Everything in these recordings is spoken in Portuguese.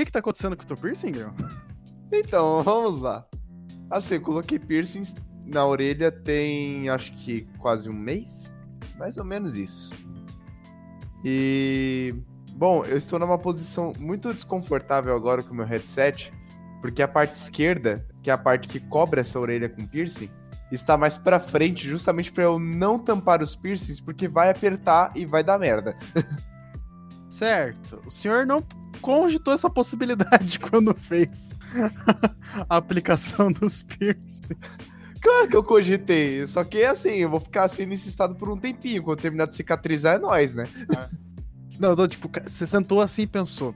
que que tá acontecendo com o teu piercing, Grão? Então, vamos lá. Assim, eu coloquei piercings na orelha tem, acho que quase um mês. Mais ou menos isso. E... Bom, eu estou numa posição muito desconfortável agora com o meu headset, porque a parte esquerda, que é a parte que cobre essa orelha com piercing, está mais pra frente, justamente para eu não tampar os piercings, porque vai apertar e vai dar merda. Certo. O senhor não cogitou essa possibilidade quando fez a aplicação dos piercings. Claro que eu cogitei, só que assim, eu vou ficar assim nesse estado por um tempinho. Quando terminar de cicatrizar, é nóis, né? Não, não, tipo, você sentou assim e pensou: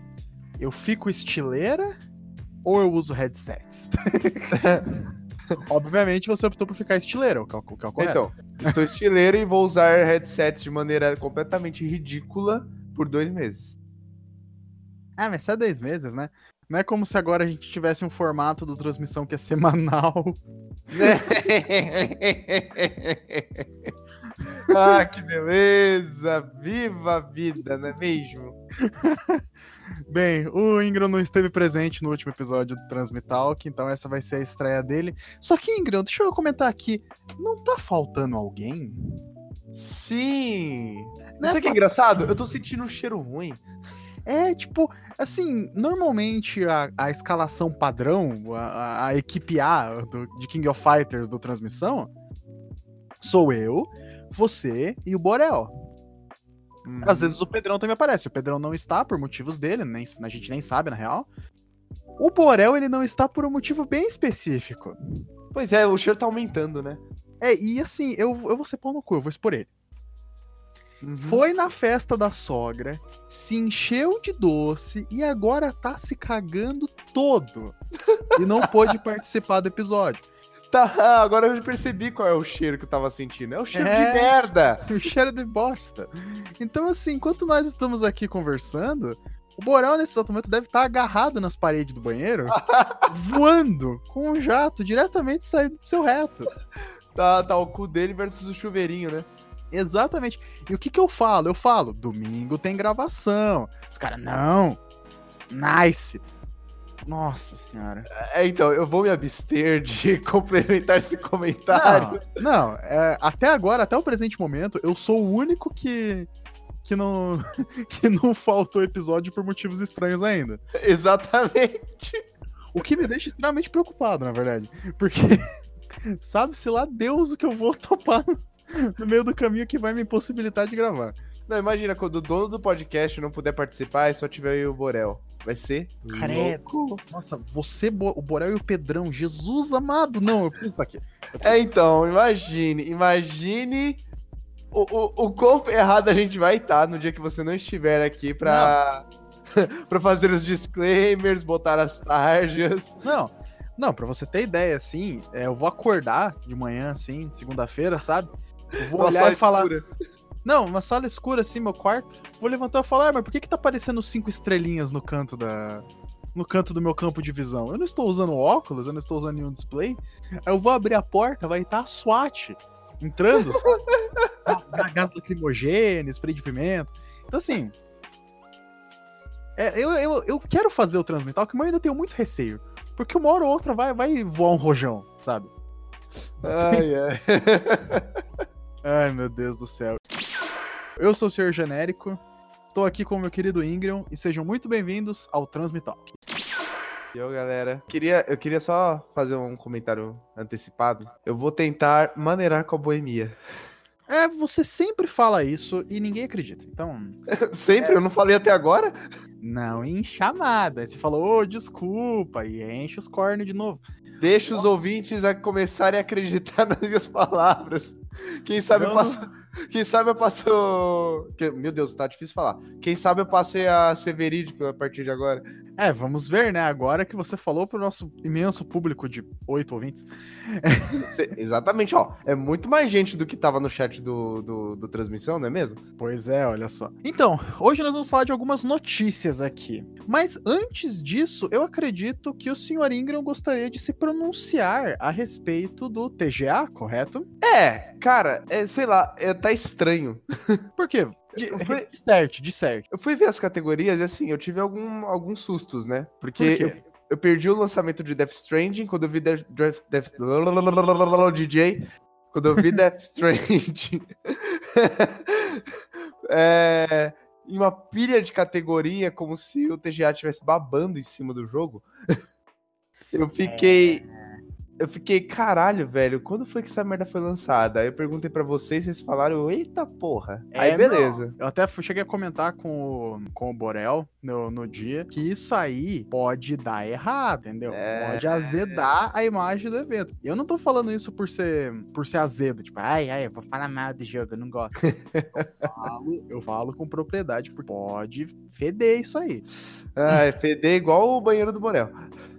eu fico estileira ou eu uso headsets? Obviamente você optou por ficar estileira, o que é o que é o correto. Então, estou estileiro e vou usar headsets de maneira completamente ridícula por dois meses. Ah, mas só dois meses, né? Não é como se agora a gente tivesse um formato do transmissão que é semanal. ah, que beleza! Viva a vida, não é mesmo? Bem, o Ingram não esteve presente no último episódio do Transmitalk, então essa vai ser a estreia dele. Só que, Ingram, deixa eu comentar aqui. Não tá faltando alguém? Sim! Não Sabe o que é engraçado? Eu tô sentindo um cheiro ruim. É, tipo, assim, normalmente a, a escalação padrão, a, a equipe A do, de King of Fighters do transmissão, sou eu, você e o Borel. Hum. Às vezes o Pedrão também aparece. O Pedrão não está por motivos dele, nem, a gente nem sabe, na real. O Borel, ele não está por um motivo bem específico. Pois é, o cheiro tá aumentando, né? É, e assim, eu, eu vou ser pau no cu, eu vou expor ele. Uhum. Foi na festa da sogra, se encheu de doce e agora tá se cagando todo. e não pôde participar do episódio. Tá, agora eu percebi qual é o cheiro que eu tava sentindo. É o cheiro é, de merda! O cheiro de bosta. Então, assim, enquanto nós estamos aqui conversando, o Borel, nesse exato momento, deve estar tá agarrado nas paredes do banheiro, voando com um jato diretamente saído do seu reto. Tá, tá o cu dele versus o chuveirinho, né? Exatamente. E o que que eu falo? Eu falo, domingo tem gravação. Os caras, não. Nice. Nossa senhora. É, então, eu vou me abster de complementar esse comentário. Não, não é, até agora, até o presente momento, eu sou o único que que não que não faltou episódio por motivos estranhos ainda. Exatamente. O que me deixa extremamente preocupado, na verdade, porque sabe-se lá Deus o que eu vou topar no, meio do caminho que vai me impossibilitar de gravar. Não, imagina, quando o dono do podcast não puder participar e só tiver aí o Borel. Vai ser Credo. Nossa, você, o Borel e o Pedrão, Jesus amado. Não, eu preciso estar aqui. Preciso... É, então, imagine, imagine o, o, o quão errado a gente vai estar no dia que você não estiver aqui pra, pra fazer os disclaimers, botar as tarjas. Não, não, pra você ter ideia, assim, é, eu vou acordar de manhã, assim, segunda-feira, sabe? Vou olhar e falar. Escura. Não, uma sala escura assim, meu quarto. Vou levantar e falar, ah, mas por que que tá aparecendo cinco estrelinhas no canto da. No canto do meu campo de visão? Eu não estou usando óculos, eu não estou usando nenhum display. Aí eu vou abrir a porta, vai estar a SWAT entrando, sabe? gás lacrimogêneo, spray de pimenta. Então, assim. É, eu, eu, eu quero fazer o Transmetal, que eu ainda tenho muito receio. Porque uma hora ou outra vai, vai voar um rojão, sabe? Ai, ai. ai, meu Deus do céu. Eu sou o Senhor Genérico, estou aqui com o meu querido Ingram e sejam muito bem-vindos ao Transmitalk. E eu, galera, queria, eu queria só fazer um comentário antecipado. Eu vou tentar maneirar com a boemia. É, você sempre fala isso e ninguém acredita. Então. sempre? É... Eu não falei até agora? Não, em chamada. Aí você falou, ô, oh, desculpa, e enche os cornos de novo. Deixa os ouvintes a começarem a acreditar nas minhas palavras. Quem sabe eu passo. Quem sabe eu passo. Meu Deus, tá difícil falar. Quem sabe eu passei a ser verídico a partir de agora. É, vamos ver, né? Agora que você falou pro nosso imenso público de oito ouvintes. Exatamente, ó. É muito mais gente do que tava no chat do, do, do, transmissão, não é mesmo? Pois é, olha só. Então, hoje nós vamos falar de algumas notícias aqui. Mas antes disso, eu acredito que o senhor Ingram gostaria de se pronunciar a respeito do TGA, correto? É, cara, é, sei lá, é, tá estranho. Por quê? De, fui, de certo, de certo. Eu fui ver as categorias e assim, eu tive algum, alguns sustos, né? Porque Por eu, eu, perdi o lançamento de Death Stranding quando eu vi Death, Death, Death DJ. Quando eu vi Death Stranding. é, em uma pilha de categoria, como se o TGA estivesse babando em cima do jogo. eu fiquei. É eu fiquei, caralho, velho, quando foi que essa merda foi lançada? Aí eu perguntei para vocês, vocês falaram, eita porra. É, aí beleza. Não. Eu até cheguei a comentar com o, com o Borel no, no dia que isso aí pode dar errado, entendeu? É... Pode azedar a imagem do evento. E eu não tô falando isso por ser, por ser azedo, tipo, ai, ai, eu vou falar mal do jogo, eu não gosto. eu, falo, eu falo com propriedade, porque pode feder isso aí. Ah, feder igual o banheiro do Borel.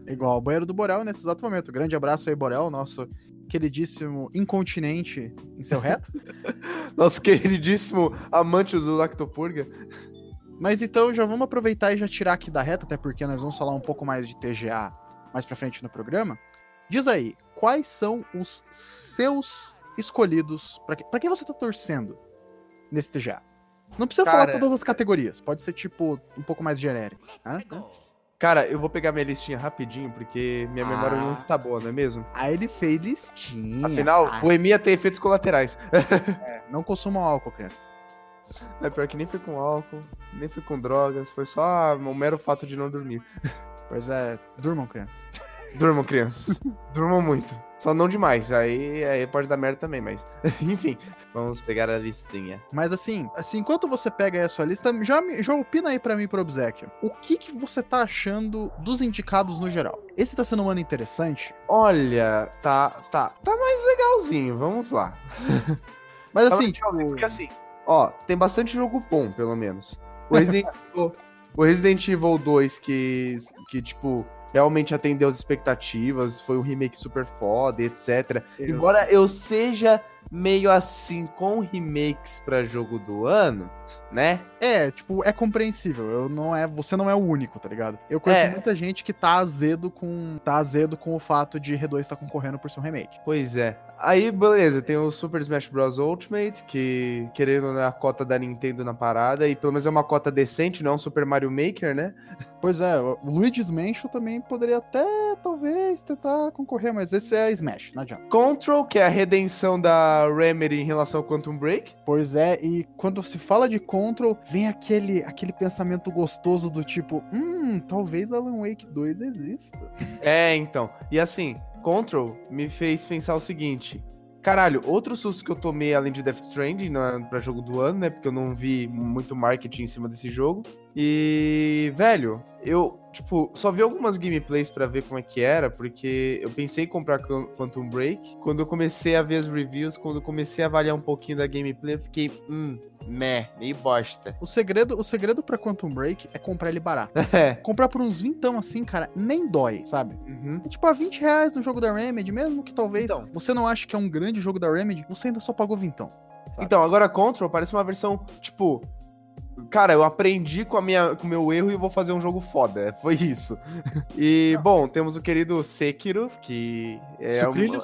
Igual o banheiro do Borel nesse exato momento. Grande abraço aí, Borel, nosso queridíssimo incontinente em seu reto. nosso queridíssimo amante do Lactopurga. Mas então já vamos aproveitar e já tirar aqui da reta, até porque nós vamos falar um pouco mais de TGA mais pra frente no programa. Diz aí, quais são os seus escolhidos? Pra, que, pra quem você tá torcendo nesse TGA? Não precisa Cara... falar todas as categorias, pode ser tipo um pouco mais genérico. Né? Cara, eu vou pegar minha listinha rapidinho, porque minha ah. memória não está boa, não é mesmo? Aí ele fez listinha. Afinal, ah. poemia tem efeitos colaterais. É, não consumam álcool, crianças. É pior que nem foi com álcool, nem foi com drogas, foi só o mero fato de não dormir. Pois é, durmam, crianças. Durmam, crianças. Durmam muito. Só não demais. Aí, aí pode dar merda também, mas. Enfim, vamos pegar a listinha. Mas assim, assim, enquanto você pega aí a sua lista, já, já opina aí pra mim pro obsequio. O que, que você tá achando dos indicados no geral? Esse tá sendo um ano interessante? Olha, tá, tá, tá mais legalzinho. Vamos lá. Mas assim, tipo... Porque assim, ó, tem bastante jogo bom, pelo menos. O Resident, o Resident Evil 2, que, que tipo, realmente atendeu as expectativas, foi um remake super foda, etc. Deus. Embora eu seja meio assim com remakes para jogo do ano, né? É, tipo, é compreensível. Eu não é, você não é o único, tá ligado? Eu conheço é. muita gente que tá azedo com tá azedo com o fato de R2 estar tá concorrendo por seu remake. Pois é. Aí, beleza, tem o Super Smash Bros Ultimate, que querendo né, a cota da Nintendo na parada, e pelo menos é uma cota decente, não é um Super Mario Maker, né? Pois é, o Luigi's Mansion também poderia até, talvez, tentar concorrer, mas esse é Smash, não adianta. Control, que é a redenção da Remedy em relação ao Quantum Break. Pois é, e quando se fala de Control, vem aquele, aquele pensamento gostoso do tipo, hum, talvez Alan Wake 2 exista. É, então. E assim, Control me fez pensar o seguinte. Caralho, outro susto que eu tomei além de Death Stranding na, pra jogo do ano, né? Porque eu não vi muito marketing em cima desse jogo. E, velho, eu, tipo, só vi algumas gameplays para ver como é que era, porque eu pensei em comprar Quantum Break. Quando eu comecei a ver as reviews, quando eu comecei a avaliar um pouquinho da gameplay, eu fiquei, hum, meh, meio bosta. O segredo, o segredo para Quantum Break é comprar ele barato. É. Comprar por uns vintão assim, cara, nem dói, sabe? Uhum. É tipo, a 20 reais no jogo da Remedy, mesmo que talvez então. você não ache que é um grande jogo da Remedy, você ainda só pagou vintão. Sabe? Então, agora Control parece uma versão, tipo, Cara, eu aprendi com, a minha, com o meu erro e vou fazer um jogo foda. Foi isso. E, bom, temos o querido Sekiro, que é, um,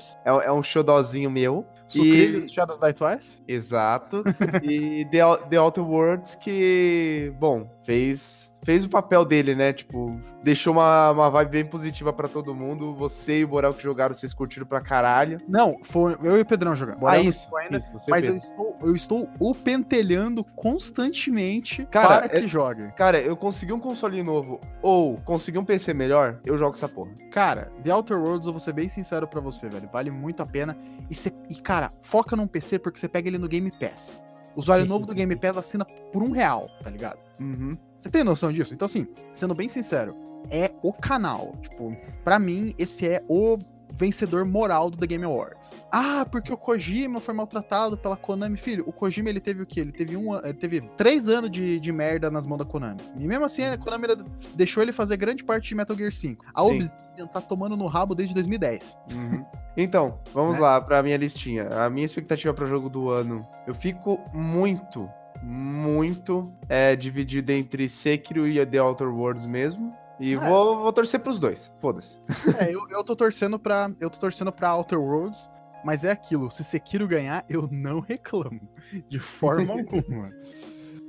é, é um xodózinho meu. Sucrilhos, e... Shadows Die Twice? Exato. e The, The Outer Worlds, que, bom, fez, fez o papel dele, né? Tipo, deixou uma, uma vibe bem positiva para todo mundo. Você e o Borel que jogaram, vocês curtiram pra caralho. Não, foi eu e o Pedrão jogando. Borel ah, isso, ainda, isso mas eu estou, eu estou o pentelhando constantemente cara, para que é, jogue. Cara, eu consegui um console novo ou consegui um PC melhor, eu jogo essa porra. Cara, The Outer Worlds, eu vou ser bem sincero para você, velho. Vale muito a pena. E, cê, e, cara, foca num PC porque você pega ele no Game Pass. Usuário novo do Game Pass assina por um real, tá ligado? Uhum. Você tem noção disso? Então, assim, sendo bem sincero, é o canal. Tipo, para mim, esse é o vencedor moral do The Game Awards. Ah, porque o Kojima foi maltratado pela Konami. Filho, o Kojima ele teve o quê? Ele teve um ele teve três anos de, de merda nas mãos da Konami. E mesmo assim, a Konami deixou ele fazer grande parte de Metal Gear 5. A Sim. Obsidian tá tomando no rabo desde 2010. Uhum. Então, vamos é. lá pra minha listinha. A minha expectativa para o jogo do ano. Eu fico muito, muito é, dividido entre Sekiro e The Outer Worlds mesmo. E é. vou, vou torcer pros dois. Foda-se. É, eu, eu tô torcendo pra. Eu tô torcendo pra Outer Worlds, mas é aquilo. Se Sekiro ganhar, eu não reclamo. De forma alguma.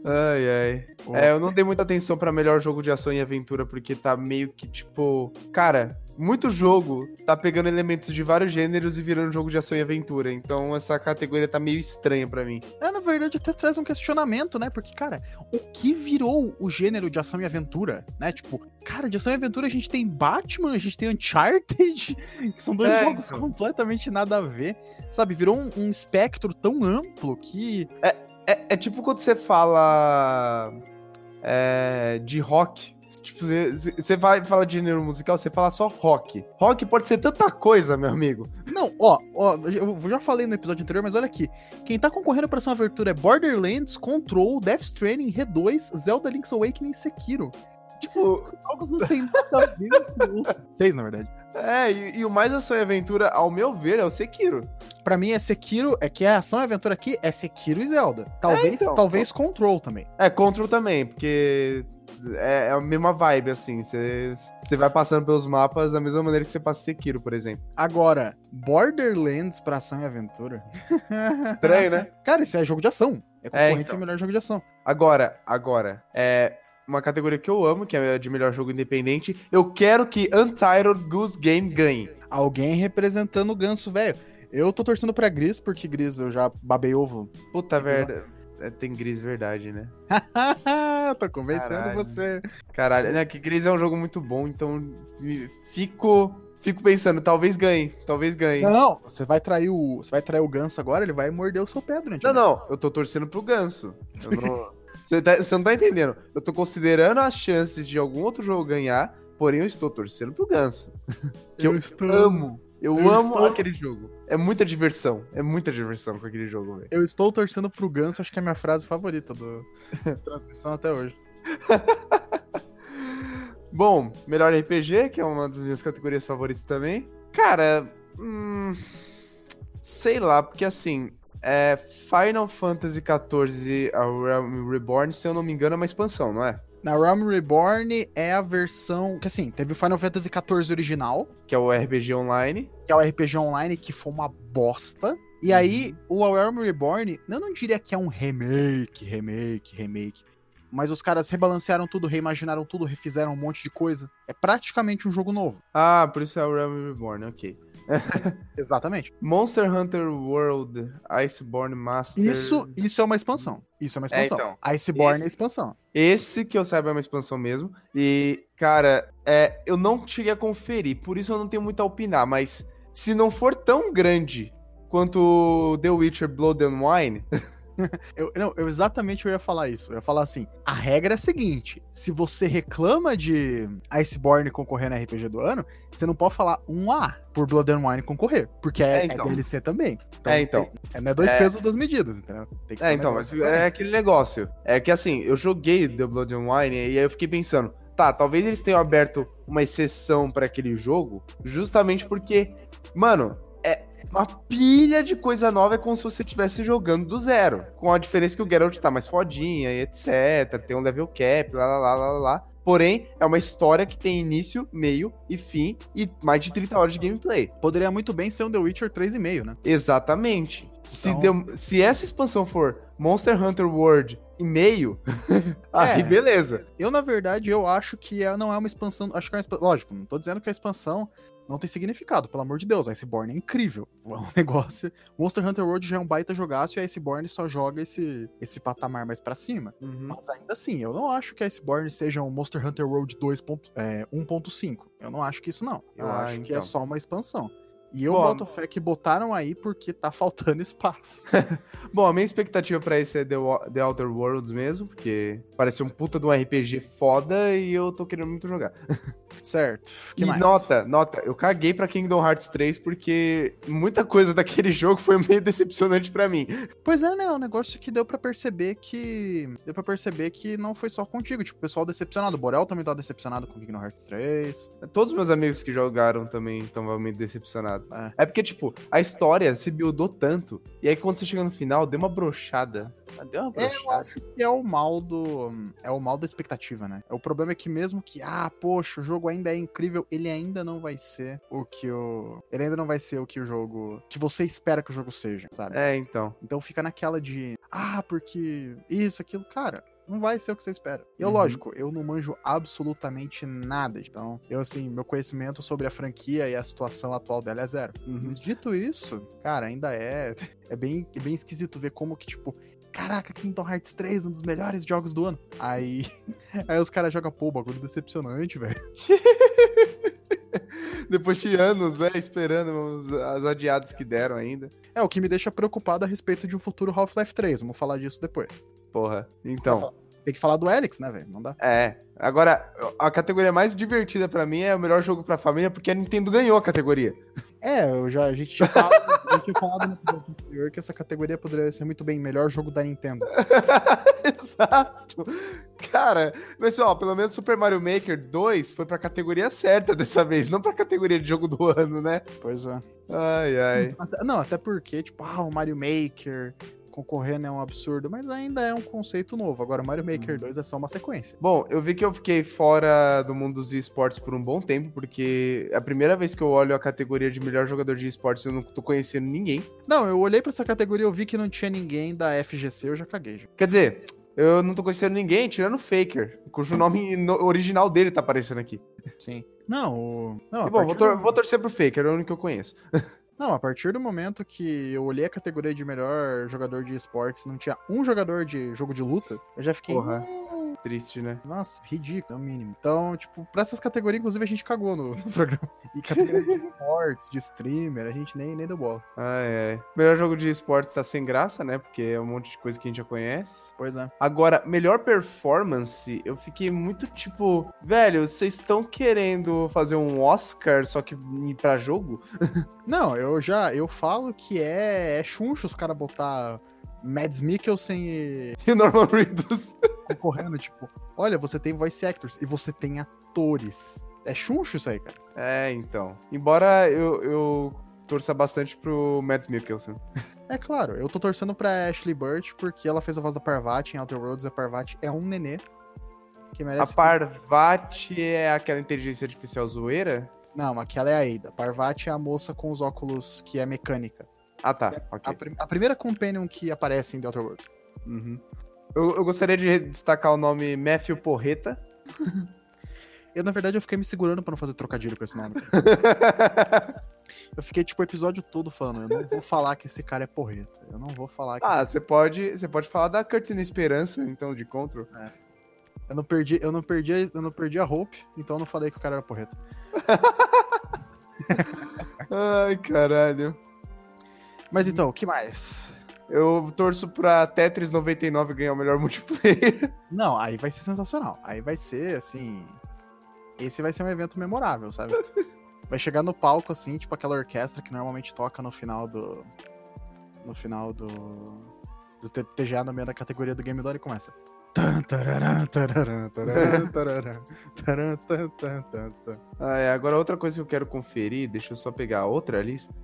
Ai, ai. É, eu não dei muita atenção pra melhor jogo de ação e aventura, porque tá meio que tipo. Cara, muito jogo tá pegando elementos de vários gêneros e virando jogo de ação e aventura. Então essa categoria tá meio estranha para mim. É, na verdade, até traz um questionamento, né? Porque, cara, o que virou o gênero de ação e aventura, né? Tipo, cara, de ação e aventura a gente tem Batman, a gente tem Uncharted, que são dois é, jogos então. completamente nada a ver. Sabe, virou um, um espectro tão amplo que. É, é, é tipo quando você fala. É, de rock Tipo, você vai falar de gênero musical, você fala só rock. Rock pode ser tanta coisa, meu amigo. Não, ó, ó, eu já falei no episódio anterior, mas olha aqui. Quem tá concorrendo pra essa abertura é Borderlands, Control, Death Stranding, R2, Zelda Link's Awakening e Sekiro. Tipo, Esses jogos não tem nada a ver com Seis, na verdade. É, e, e, o mais ação e aventura, ao meu ver, é o Sekiro. Pra mim é Sekiro, é que a ação e aventura aqui é Sekiro e Zelda. Talvez, é, então, talvez Control também. É, Control também, porque é, é a mesma vibe, assim. Você vai passando pelos mapas da mesma maneira que você passa Sekiro, por exemplo. Agora, Borderlands pra ação e aventura. Estranho, né? Cara, isso é jogo de ação. É, é concorrente é, então. melhor jogo de ação. Agora, agora, é uma categoria que eu amo, que é de melhor jogo independente. Eu quero que Untitled Goose Game ganhe. Alguém representando o ganso, velho. Eu tô torcendo pra Gris, porque Gris eu já babei ovo. Puta merda. É, tem Gris verdade, né? Tô convencendo Caralho. você. Caralho, né? Que Gris é um jogo muito bom, então fico fico pensando, talvez ganhe, talvez ganhe. Não, você vai trair o, você vai trair o ganso agora, ele vai morder o seu pé durante. Não, não, eu tô torcendo pro ganso. Não, você, tá, você não tá entendendo? Eu tô considerando as chances de algum outro jogo ganhar, porém eu estou torcendo pro ganso. que eu, eu estou... amo. Eu, eu amo estou... aquele jogo. É muita diversão. É muita diversão com aquele jogo, velho. Eu estou torcendo pro Ganso, acho que é a minha frase favorita do transmissão até hoje. Bom, melhor RPG, que é uma das minhas categorias favoritas também. Cara, hum, sei lá, porque assim, é Final Fantasy XIV A Realm Reborn, se eu não me engano, é uma expansão, não é? Na Realm Reborn é a versão. Que assim, teve o Final Fantasy XIV original. Que é o RPG Online. Que é o RPG Online, que foi uma bosta. E uhum. aí, o A Realm Reborn, eu não diria que é um remake, remake, remake. Mas os caras rebalancearam tudo, reimaginaram tudo, refizeram um monte de coisa. É praticamente um jogo novo. Ah, por isso é o Realm Reborn, ok. Exatamente. Monster Hunter World Iceborne Master. Isso, isso é uma expansão. Isso é uma expansão. É, então, Iceborne esse, é expansão. Esse que eu saiba é uma expansão mesmo. E, cara, é, eu não cheguei a conferir, por isso eu não tenho muito a opinar, mas se não for tão grande quanto The Witcher Blood and Wine. eu, não, eu exatamente eu ia falar isso. Eu ia falar assim: a regra é a seguinte: se você reclama de Iceborne concorrer na RPG do ano, você não pode falar um A por Blood and Wine concorrer, porque é, é, então. é DLC também. Então, é, então. É, não é dois é... pesos, duas medidas, entendeu? é, então, mas é aquele negócio. É que assim, eu joguei The Blood and Wine e aí eu fiquei pensando, tá, talvez eles tenham aberto uma exceção para aquele jogo, justamente porque, mano, uma pilha de coisa nova, é como se você estivesse jogando do zero. Com a diferença que o Geralt tá mais fodinha e etc. Tem um level cap, lá, lá, lá, lá, lá. Porém, é uma história que tem início, meio e fim e mais de 30 horas de gameplay. Poderia muito bem ser um The Witcher 3,5, né? Exatamente. Então... Se, deu, se essa expansão for Monster Hunter World e meio, aí é, beleza. Eu, na verdade, eu acho que é, não é uma expansão. Acho que é uma expansão. Lógico, não tô dizendo que a expansão não tem significado, pelo amor de Deus. A Iceborne é incrível. É um negócio. Monster Hunter World já é um baita jogaço e a Iceborne só joga esse, esse patamar mais para cima. Uhum. Mas ainda assim, eu não acho que a Iceborne seja um Monster Hunter World 2.1.5. É, eu não acho que isso não. Eu ah, acho então. que é então. só uma expansão. E eu Bom, boto fé que botaram aí porque tá faltando espaço. Bom, a minha expectativa para esse é The, The Outer Worlds mesmo, porque parece um puta de um RPG foda e eu tô querendo muito jogar. Certo. Que e mais? nota, nota, eu caguei pra Kingdom Hearts 3 porque muita coisa daquele jogo foi meio decepcionante para mim. Pois é, né? O um negócio que deu para perceber que. Deu para perceber que não foi só contigo. Tipo, o pessoal decepcionado. O Borel também tá decepcionado com Kingdom Hearts 3. Todos meus amigos que jogaram também estão meio decepcionados. É. é porque, tipo, a história se buildou tanto. E aí quando você chega no final, deu uma brochada. Deu uma brochada. É, eu acho que é o mal do. É o mal da expectativa, né? O problema é que mesmo que, ah, poxa, o jogo ainda é incrível, ele ainda não vai ser o que o. Ele ainda não vai ser o que o jogo. que você espera que o jogo seja, sabe? É, então. Então fica naquela de. Ah, porque. Isso, aquilo. Cara, não vai ser o que você espera. E eu, uhum. lógico, eu não manjo absolutamente nada. Então, eu, assim, meu conhecimento sobre a franquia e a situação atual dela é zero. Uhum. Dito isso, cara, ainda é. É bem, é bem esquisito ver como que, tipo, caraca, Kingdom Hearts 3, um dos melhores jogos do ano. Aí, aí os caras jogam, pô, bagulho decepcionante, velho. Depois de anos, né, esperando os, as adiadas que deram ainda. É, o que me deixa preocupado a respeito de um futuro Half-Life 3, vamos falar disso depois. Porra, então... Tem que falar do Alex, né, velho? Não dá. É. Agora, a categoria mais divertida para mim é o melhor jogo pra família, porque a Nintendo ganhou a categoria. É, eu já, a gente tinha falado, a gente tinha falado no episódio anterior que essa categoria poderia ser muito bem melhor jogo da Nintendo. Exato. Cara, pessoal, pelo menos Super Mario Maker 2 foi pra categoria certa dessa vez, não pra categoria de jogo do ano, né? Pois é. Ai, ai. Não, até porque, tipo, ah, o Mario Maker, concorrendo é um absurdo, mas ainda é um conceito novo. Agora, Mario Maker 2 uhum. é só uma sequência. Bom, eu vi que eu fiquei fora do mundo dos esportes por um bom tempo, porque é a primeira vez que eu olho a categoria de melhor jogador de esportes, eu não tô conhecendo ninguém. Não, eu olhei para essa categoria, eu vi que não tinha ninguém da FGC, eu já caguei. Já. Quer dizer, eu não tô conhecendo ninguém, tirando o Faker, cujo nome original dele tá aparecendo aqui. Sim. Não, o... Não, bom, vou, tor do... vou torcer pro Faker, é o único que eu conheço. Não, a partir do momento que eu olhei a categoria de melhor jogador de esportes, não tinha um jogador de jogo de luta, eu já fiquei. Porra. Triste, né? Nossa, ridículo, é o mínimo. Então, tipo, pra essas categorias, inclusive, a gente cagou no, no programa. E categoria de esportes, de streamer, a gente nem, nem deu bola. Ai, ai. Melhor jogo de esportes tá sem graça, né? Porque é um monte de coisa que a gente já conhece. Pois é. Agora, melhor performance, eu fiquei muito tipo, velho, vocês estão querendo fazer um Oscar só que pra jogo? Não, eu já, eu falo que é, é chuncho os caras botar Mads Mikkelsen e... E Norman Reedus. Concorrendo, tipo, olha, você tem voice actors e você tem atores. É chuncho isso aí, cara. É, então. Embora eu, eu torça bastante pro Mads Mikkelsen. É claro, eu tô torcendo pra Ashley Burt porque ela fez a voz da Parvati em Outer Worlds. A Parvati é um nenê que merece. A Parvati é aquela inteligência artificial zoeira? Não, aquela é a Ada. Parvati é a moça com os óculos que é mecânica. Ah, tá. Okay. A, a, primeira companion que aparece em The Outer Worlds. Uhum. Eu, eu, gostaria de destacar o nome Matthew Porreta. eu, na verdade, eu fiquei me segurando para não fazer trocadilho com esse nome. eu fiquei, tipo, o episódio todo falando, eu não vou falar que esse cara é porreta. Eu não vou falar que. Ah, você pode, você pode falar da Curtina Esperança, então, de Control. É. Eu não perdi, eu não perdi, eu não perdi a Hope, então eu não falei que o cara era porreta. Ai, caralho. Mas então, o que mais? Eu torço pra Tetris 99 ganhar o melhor multiplayer. Não, aí vai ser sensacional. Aí vai ser, assim. Esse vai ser um evento memorável, sabe? Vai chegar no palco, assim, tipo aquela orquestra que normalmente toca no final do. No final do. Do TGA no meio da categoria do Game Lore e começa. Ah, é, agora outra coisa que eu quero conferir, deixa eu só pegar outra lista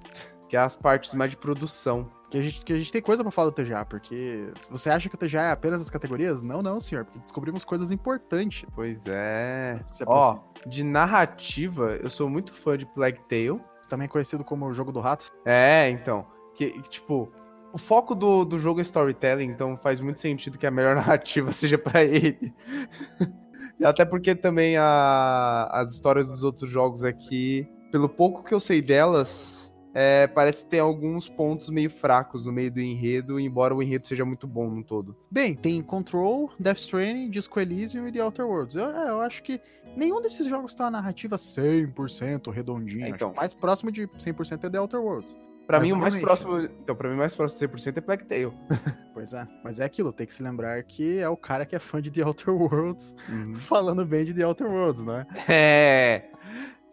que é as partes mais de produção. Que a gente, que a gente tem coisa para falar do TGA, porque você acha que o TGA é apenas as categorias, não, não, senhor, porque descobrimos coisas importantes. Pois é. Ó, de narrativa, eu sou muito fã de Plague Tale. Também conhecido como o jogo do rato. É, então. Que, que tipo, o foco do, do jogo é storytelling, então faz muito sentido que a melhor narrativa seja para ele. e até porque também a, as histórias dos outros jogos aqui, pelo pouco que eu sei delas, é, parece ter alguns pontos meio fracos no meio do enredo, embora o enredo seja muito bom no todo. Bem, tem Control, Death Stranding, Disco Elysium e The Outer Worlds. Eu, é, eu acho que nenhum desses jogos tem uma narrativa 100% redondinha. É, então. mais próximo de 100% é The Outer Worlds. Pra mim, o mais próximo. Então, pra mim, o mais próximo de 100% é Plague Tale. pois é. Mas é aquilo, tem que se lembrar que é o cara que é fã de The Outer Worlds uhum. falando bem de The Outer Worlds, né? É.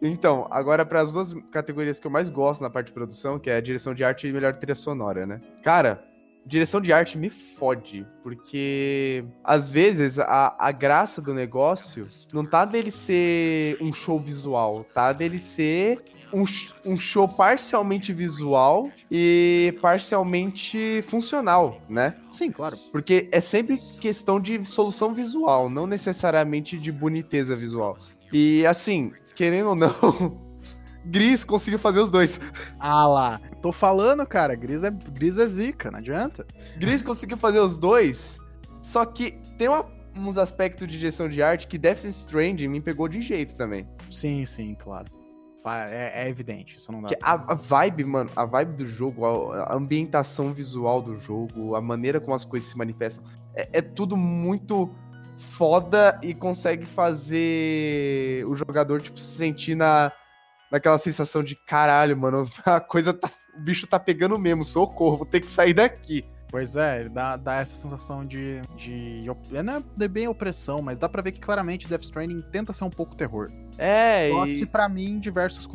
Então, agora para as duas categorias que eu mais gosto na parte de produção, que é a direção de arte e melhor trilha sonora, né? Cara, direção de arte me fode, porque às vezes a, a graça do negócio não tá dele ser um show visual, tá dele ser um, um show parcialmente visual e parcialmente funcional, né? Sim, claro. Porque é sempre questão de solução visual, não necessariamente de boniteza visual. E assim, querendo ou não, Gris conseguiu fazer os dois. Ah lá, tô falando, cara, Gris é, Gris é zica, não adianta. Gris conseguiu fazer os dois, só que tem uma, uns aspectos de direção de arte que Death Stranding me pegou de jeito também. Sim, sim, claro. É, é evidente, isso não dá. Pra... A, a, vibe, mano, a vibe do jogo, a, a, ambientação visual do jogo, a maneira como as coisas se manifestam, é, é tudo muito foda e consegue fazer o jogador, tipo, se sentir na, naquela sensação de caralho, mano, a coisa tá. O bicho tá pegando mesmo, socorro, vou ter que sair daqui. Pois é, dá, dá essa sensação de, de. Não é bem opressão, mas dá pra ver que claramente Death Stranding tenta ser um pouco terror. É, Só e... que pra mim, diversos,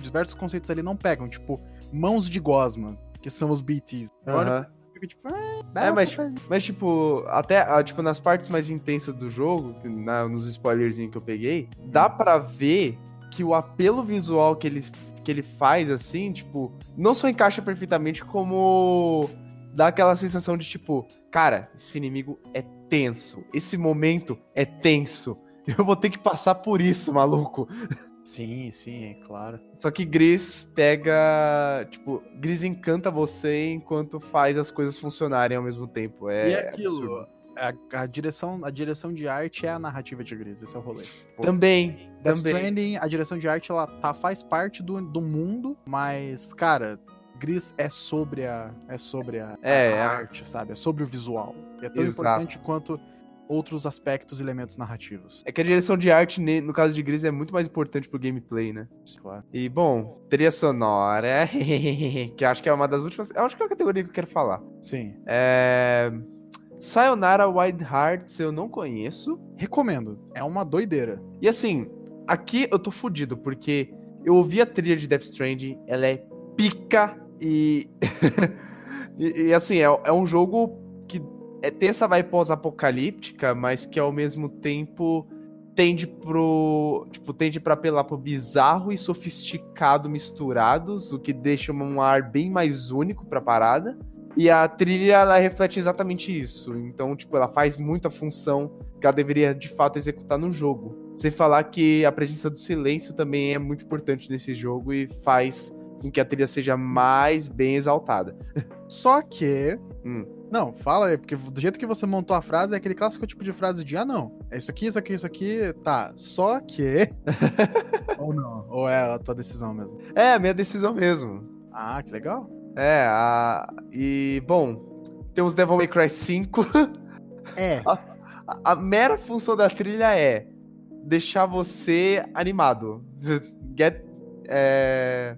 diversos conceitos ali não pegam. Tipo, mãos de Gosma, que são os BTs. Agora, fica tipo, ah, é, mas, mas tipo, até ah, tipo, nas partes mais intensas do jogo, na, nos spoilerzinhos que eu peguei, dá pra ver que o apelo visual que ele, que ele faz, assim, tipo, não só encaixa perfeitamente, como dá aquela sensação de tipo, cara, esse inimigo é tenso, esse momento é tenso. Eu vou ter que passar por isso, maluco. Sim, sim, é claro. Só que Gris pega. Tipo, Gris encanta você enquanto faz as coisas funcionarem ao mesmo tempo. É, e é aquilo. A, a, direção, a direção de arte é a narrativa de Gris, esse é o rolê. Pô, também. Death também. Stranding, a direção de arte, ela tá, faz parte do, do mundo, mas, cara, Gris é sobre a, é sobre a, é, a arte, sabe? É sobre o visual. E é tão Exato. importante quanto outros aspectos e elementos narrativos. É que a direção de arte, no caso de Gris, é muito mais importante pro gameplay, né? Claro. E, bom, trilha sonora, que acho que é uma das últimas... Acho que é a categoria que eu quero falar. Sim. É... Sayonara Wild Hearts eu não conheço. Recomendo. É uma doideira. E assim, aqui eu tô fudido, porque eu ouvi a trilha de Death Stranding, ela é pica e, e, e, assim, é, é um jogo é, tem essa vibe pós-apocalíptica, mas que ao mesmo tempo tende pro. Tipo, tende pra apelar pro bizarro e sofisticado misturados, o que deixa um ar bem mais único pra parada. E a trilha, ela reflete exatamente isso. Então, tipo, ela faz muita função que ela deveria, de fato, executar no jogo. Sem falar que a presença do silêncio também é muito importante nesse jogo e faz com que a trilha seja mais bem exaltada. Só que. Hum. Não, fala aí, porque do jeito que você montou a frase é aquele clássico tipo de frase de ah, não. É isso aqui, isso aqui, isso aqui. Tá. Só que. Ou não? Ou é a tua decisão mesmo? É, a minha decisão mesmo. Ah, que legal. É, a... e bom, temos Devil May Cry 5. É. A, a, a mera função da trilha é deixar você animado. Get. É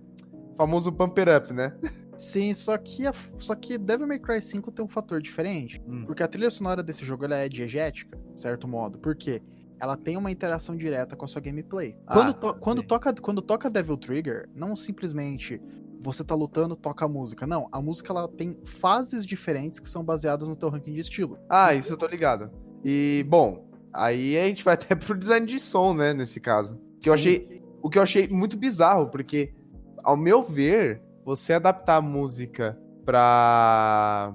famoso Pumper Up, né? Sim, só que, a, só que Devil May Cry 5 tem um fator diferente. Hum. Porque a trilha sonora desse jogo ela é diegética, de certo modo. Por quê? Ela tem uma interação direta com a sua gameplay. Ah, quando, to, quando, toca, quando toca Devil Trigger, não simplesmente você tá lutando, toca a música. Não, a música ela tem fases diferentes que são baseadas no teu ranking de estilo. Ah, isso eu tô ligado. E, bom, aí a gente vai até pro design de som, né, nesse caso. Que eu achei, o que eu achei muito bizarro, porque ao meu ver, você adaptar a música pra.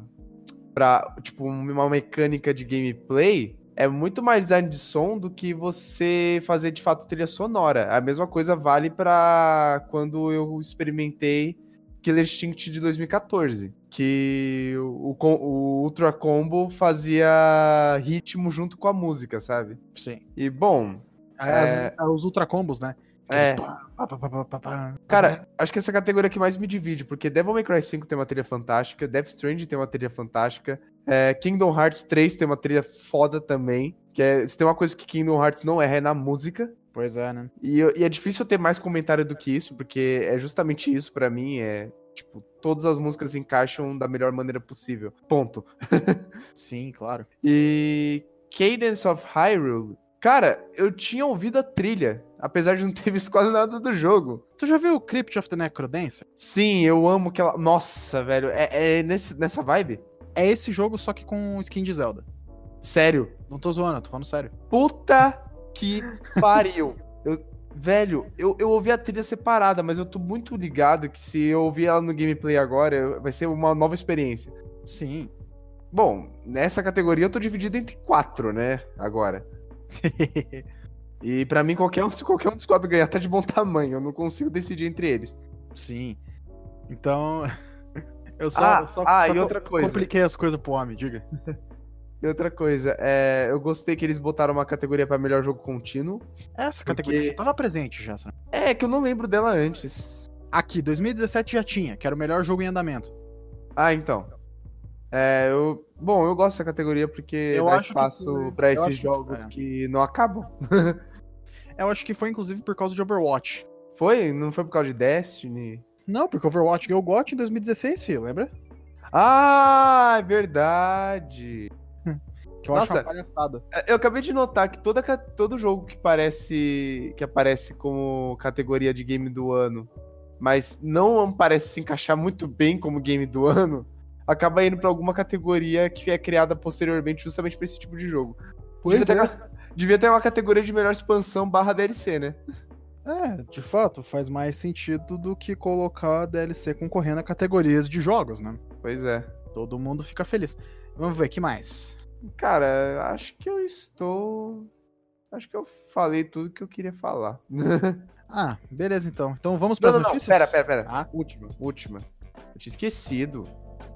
pra, tipo, uma mecânica de gameplay é muito mais design de som do que você fazer de fato trilha sonora. A mesma coisa vale para quando eu experimentei Killer Instinct de 2014, que o, o, Ultra Combo fazia ritmo junto com a música, sabe? Sim. E bom. As, é... Os Ultra Combos, né? É. Cara, acho que essa é categoria que mais me divide, porque Devil May Cry 5 tem uma trilha fantástica, Death Stranding tem uma trilha fantástica, é, Kingdom Hearts 3 tem uma trilha foda também, que é, se tem uma coisa que Kingdom Hearts não erra é na música. Pois é, né? E, e é difícil ter mais comentário do que isso, porque é justamente isso para mim, é tipo, todas as músicas encaixam da melhor maneira possível. Ponto. Sim, claro. E Cadence of Hyrule, cara, eu tinha ouvido a trilha apesar de não ter visto quase nada do jogo. Tu já viu o Crypt of the Necrodancer? Sim, eu amo aquela. Nossa, velho, é, é nesse, nessa vibe? É esse jogo, só que com skin de Zelda. Sério? Não tô zoando, tô falando sério. Puta que pariu. Eu, velho, eu, eu ouvi a trilha separada, mas eu tô muito ligado que se eu ouvir ela no gameplay agora, vai ser uma nova experiência. Sim. Bom, nessa categoria eu tô dividido entre quatro, né? Agora. E para mim, qualquer um, se qualquer um dos quatro ganhar, tá de bom tamanho. Eu não consigo decidir entre eles. Sim. Então. Eu só, ah, só, ah, só e outra coisa. compliquei as coisas pro homem, diga. E outra coisa, é, eu gostei que eles botaram uma categoria pra melhor jogo contínuo. Essa categoria Porque- já tava presente já. sabe? É, que eu não lembro dela antes. Aqui, 2017 já tinha, que era o melhor jogo em andamento. Ah, então. É, eu, bom, eu gosto dessa categoria porque Eu dá acho espaço eu esses acho que- jogos é. que não acabam. Eu acho que foi inclusive por causa de Overwatch. Foi? Não foi por causa de Destiny? Não, porque Overwatch ganhou o GOT em 2016, filho, lembra? Ah, é verdade. Que eu acho Nossa. uma palhaçada. É, Eu acabei de notar que toda, todo jogo que parece que aparece como categoria de game do ano, mas não parece se encaixar muito bem como game do ano, acaba indo pra alguma categoria que é criada posteriormente justamente pra esse tipo de jogo. Pois devia, é. ter, devia ter uma categoria de melhor expansão barra DLC, né? É, de fato, faz mais sentido do que colocar a DLC concorrendo a categorias de jogos, né? Pois é. Todo mundo fica feliz. Vamos ver, que mais? Cara, acho que eu estou. Acho que eu falei tudo que eu queria falar. Ah, beleza então. Então vamos para as não, não. notícias? Pera, pera, pera. Ah, Última, última. Eu tinha esquecido.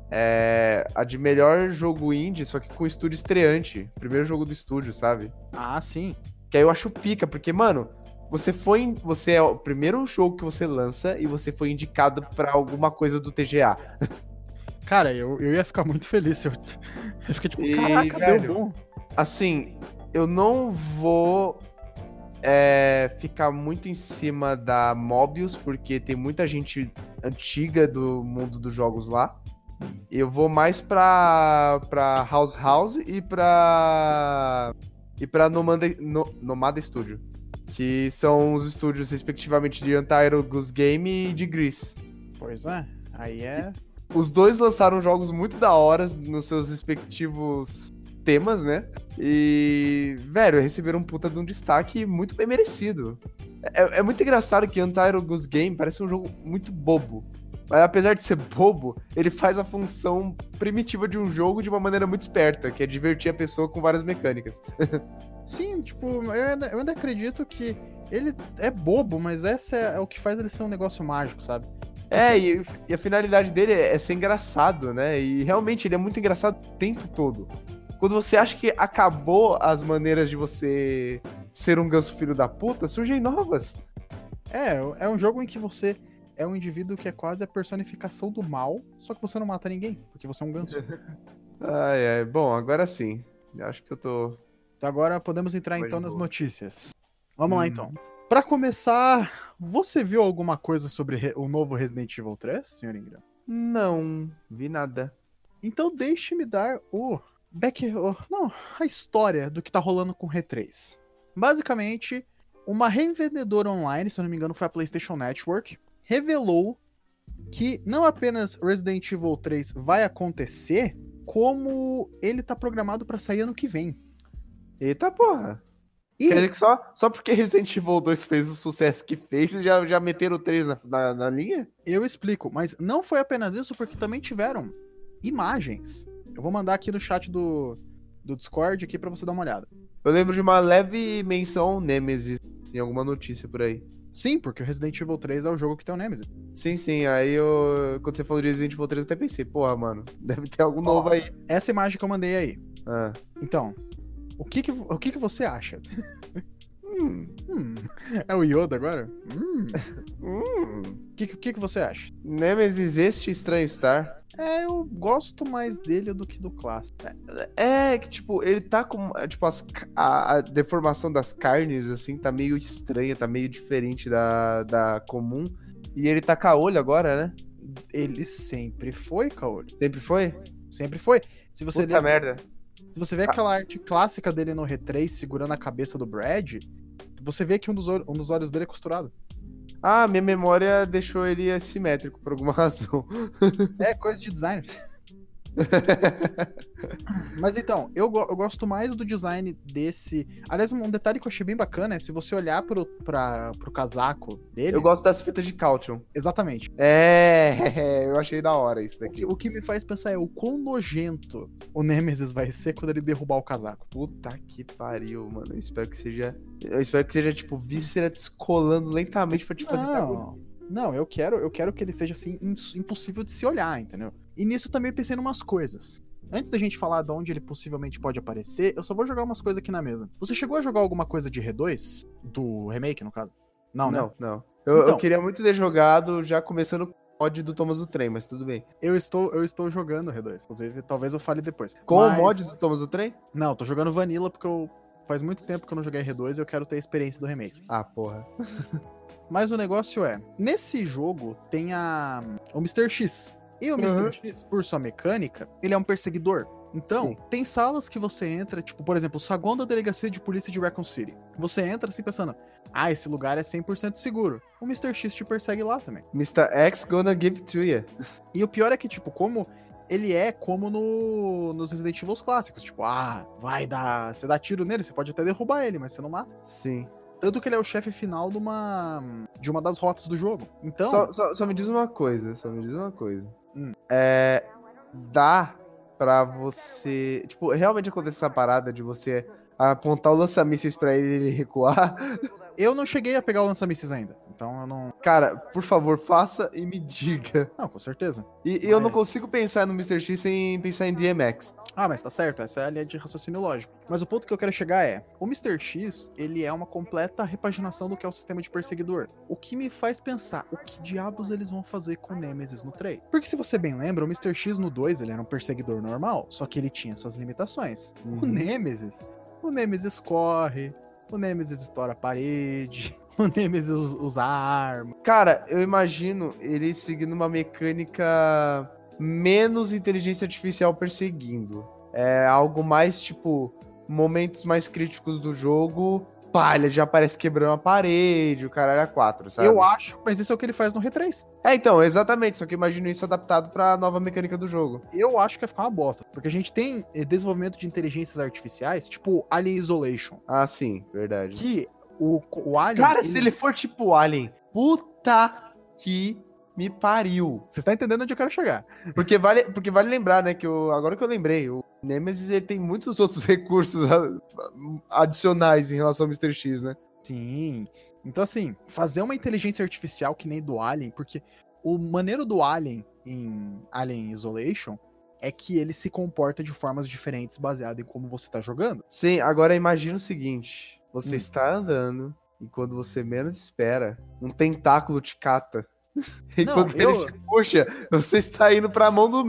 É. A de melhor jogo indie, só que com estúdio estreante. Primeiro jogo do estúdio, sabe? ah, sim. Que aí eu acho pica, porque, mano, você foi. Você é o primeiro jogo que você lança e você foi indicado pra alguma coisa do TGA. Cara, eu, eu ia ficar muito feliz eu. Eu fiquei tipo, E, caraca, velho, deu bom. Assim, eu não vou é, ficar muito em cima da Mobius, porque tem muita gente antiga do mundo dos jogos lá. Eu vou mais pra, pra House House e pra. E pra Nomada, no, Nomada Studio. Que são os estúdios, respectivamente, de Untitled Goose Game e de Gris. Pois é. Aí é. Os dois lançaram jogos muito da hora nos seus respectivos temas, né? E, velho, receberam um puta de um destaque muito bem merecido. É, é muito engraçado que Untitled Goose Game parece um jogo muito bobo. Mas apesar de ser bobo, ele faz a função primitiva de um jogo de uma maneira muito esperta, que é divertir a pessoa com várias mecânicas. Sim, tipo, eu ainda, eu ainda acredito que ele é bobo, mas essa é, é o que faz ele ser um negócio mágico, sabe? É, e, e a finalidade dele é, é ser engraçado, né? E realmente ele é muito engraçado o tempo todo. Quando você acha que acabou as maneiras de você ser um ganso filho da puta, surgem novas. É, é um jogo em que você é um indivíduo que é quase a personificação do mal, só que você não mata ninguém, porque você é um ganso. Ai, ai. Bom, agora sim. Acho que eu tô. Então agora podemos entrar Foi então nas boa. notícias. Vamos lá Hum. então. Pra começar, você viu alguma coisa sobre re- o novo Resident Evil 3, senhor Ingram? Não, vi nada. Então deixe-me dar o back, o- não, a história do que tá rolando com o R3. Basicamente, uma revendedora online, se eu não me engano foi a PlayStation Network, revelou que não apenas Resident Evil 3 vai acontecer, como ele tá programado pra sair ano que vem. Eita porra. E Quer dizer que só, só porque Resident Evil 2 fez o sucesso que fez, já, já meteram o 3 na, na, na linha? Eu explico, mas não foi apenas isso, porque também tiveram imagens. Eu vou mandar aqui no chat do, do Discord aqui pra você dar uma olhada. Eu lembro de uma leve menção Nemesis em alguma notícia por aí. Sim, porque o Resident Evil 3 é o jogo que tem o Nemesis. Sim, sim. Aí eu. Quando você falou de Resident Evil 3, eu até pensei, porra, mano, deve ter algo novo aí. Essa imagem que eu mandei aí. Ah. Então, o que que, o que, que você acha? Hum. Hum, é o Yoda agora? Hum, Hum. o que, que, que que você acha? Nemesis, este estranho estar. É, eu gosto mais dele do que do clássico. É que, tipo, ele tá com. é, Tipo, as a, a deformação das carnes, assim, tá meio estranha, tá meio diferente da, da comum. E ele tá com a olho agora, né? Ele sempre foi, Kaori. Sempre foi? Sempre foi. Se você, Puta merda. se você vê aquela arte clássica dele no R3 segurando a cabeça do Brad, você vê que um dos, um dos olhos dele é costurado. Ah, minha memória deixou ele assimétrico por alguma razão. É coisa de design. Mas então, eu, go- eu gosto mais do design desse. Aliás, um detalhe que eu achei bem bacana é se você olhar pro, pra, pro casaco dele. Eu gosto das fitas de Caution. Exatamente. É, eu achei da hora isso O daqui. que, o que me faz pensar é o quão nojento o Nemesis vai ser quando ele derrubar o casaco. Puta que pariu, mano. Eu espero que seja. Eu espero que seja, tipo, víscera descolando lentamente pra te fazer. Não, não, eu quero, eu quero que ele seja assim impossível de se olhar, entendeu? E nisso eu também pensei em umas coisas. antes da gente falar de onde ele possivelmente pode aparecer, eu só vou jogar umas coisas aqui na mesa. Você chegou a jogar alguma coisa de R2? Do remake, no caso? Não, né? Não, não. Eu, então, eu queria muito ter jogado já começando mod do Thomas do Trem, mas tudo bem. Eu estou, eu estou jogando R2. Inclusive, talvez eu fale depois. Com mas... o mod do Thomas do Trem? Não, tô jogando Vanilla porque eu. Faz muito tempo que eu não joguei R2 e eu quero ter a experiência do remake. Ah, porra. mas o negócio é: nesse jogo tem a. O Mr. X. E o uhum. Mr. X, por sua mecânica, ele é um perseguidor. Então, Sim. tem salas que você entra, tipo, por exemplo, o saguão da delegacia de polícia de Raccoon City. Você entra assim pensando, ah, esse lugar é 100% seguro. O Mr. X te persegue lá também. Mr. X gonna give to you. E o pior é que, tipo, como ele é como no, nos Resident Evil clássicos. Tipo, ah, vai dar. Você dá tiro nele, você pode até derrubar ele, mas você não mata. Sim. Tanto que ele é o chefe final de uma, de uma das rotas do jogo. Então. Só, só, só me diz uma coisa, só me diz uma coisa. Hum. É. Dá pra você. Tipo, realmente acontece essa parada de você apontar o lança-mísseis pra ele e ele recuar. Eu não cheguei a pegar o lança-mísseis ainda, então eu não. Cara, por favor, faça e me diga. Não, com certeza. E, eu não consigo pensar no Mr. X sem pensar em DMX. Ah, mas tá certo, essa é a linha de raciocínio lógico. Mas o ponto que eu quero chegar é: o Mr. X, ele é uma completa repaginação do que é o sistema de perseguidor. O que me faz pensar o que diabos eles vão fazer com o Nemesis no 3. Porque se você bem lembra, o Mr. X no 2 ele era um perseguidor normal, só que ele tinha suas limitações. Uhum. O Nemesis, o Nemesis corre, o Nemesis estoura a parede. O Nemesis usa arma. Cara, eu imagino ele seguindo uma mecânica menos inteligência artificial perseguindo. É algo mais tipo momentos mais críticos do jogo. Ele já aparece quebrando a parede, o caralho é 4, sabe? Eu acho, mas isso é o que ele faz no R3. É, então, exatamente. Só que eu imagino isso adaptado pra nova mecânica do jogo. Eu acho que vai ficar uma bosta. Porque a gente tem eh, desenvolvimento de inteligências artificiais, tipo Alien Isolation. Ah, sim, verdade. Que o, o Alien. Cara, ele... se ele for tipo Alien, puta que me pariu. Você está entendendo onde eu quero chegar. Porque vale, porque vale lembrar, né, que o, agora que eu lembrei, o Nemesis ele tem muitos outros recursos adicionais em relação ao Mr. X, né? Sim. Então, assim, fazer uma inteligência artificial que nem do Alien, porque o maneiro do Alien em Alien Isolation é que ele se comporta de formas diferentes baseado em como você está jogando. Sim, agora imagina o seguinte: você hum. está andando e quando você menos espera, um tentáculo te cata. E não, quando eu... ele te puxa, você está indo para a mão do,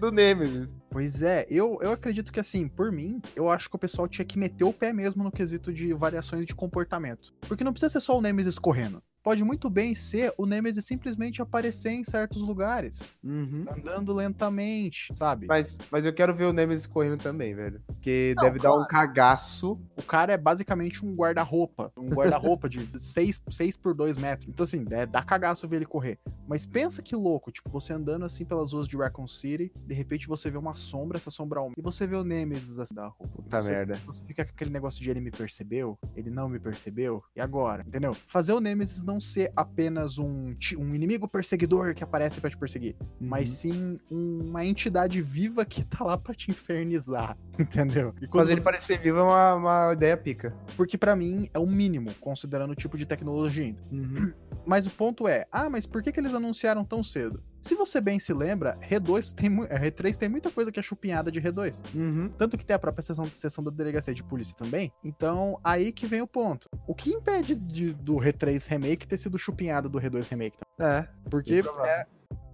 do Nemesis. Pois é, eu, eu acredito que assim, por mim, eu acho que o pessoal tinha que meter o pé mesmo no quesito de variações de comportamento. Porque não precisa ser só o Nemesis correndo pode muito bem ser o Nemesis simplesmente aparecer em certos lugares, uhum. andando lentamente, sabe? Mas, mas eu quero ver o Nemesis correndo também, velho. Porque Não, deve claro. dar um cagaço. O cara é basicamente um guarda-roupa. Um guarda-roupa de 6, 6 por 2 metros. Então, assim, é, dá cagaço ver ele correr. Mas pensa que louco, tipo, você andando assim pelas ruas de Raccoon City, de repente você vê uma sombra, essa sombra aumenta, e você vê o Nemesis assim da roupa. Puta você, merda. Você fica com aquele negócio de ele me percebeu, ele não me percebeu, e agora? Entendeu? Fazer o Nemesis não ser apenas um, um inimigo perseguidor que aparece para te perseguir, uhum. mas sim uma entidade viva que tá lá para te infernizar, entendeu? Mas ele parecer vivo é uma, uma ideia pica. Porque para mim é o mínimo, considerando o tipo de tecnologia Uhum. Mas o ponto é, ah, mas por que, que eles anunciaram tão cedo? Se você bem se lembra, R2 tem R3 tem muita coisa que é chupinhada de R2. Uhum. Tanto que tem a própria seção, seção da delegacia de polícia também. Então, aí que vem o ponto. O que impede de, do R3 Remake ter sido chupinhado do R2 Remake? Também? É. Porque é,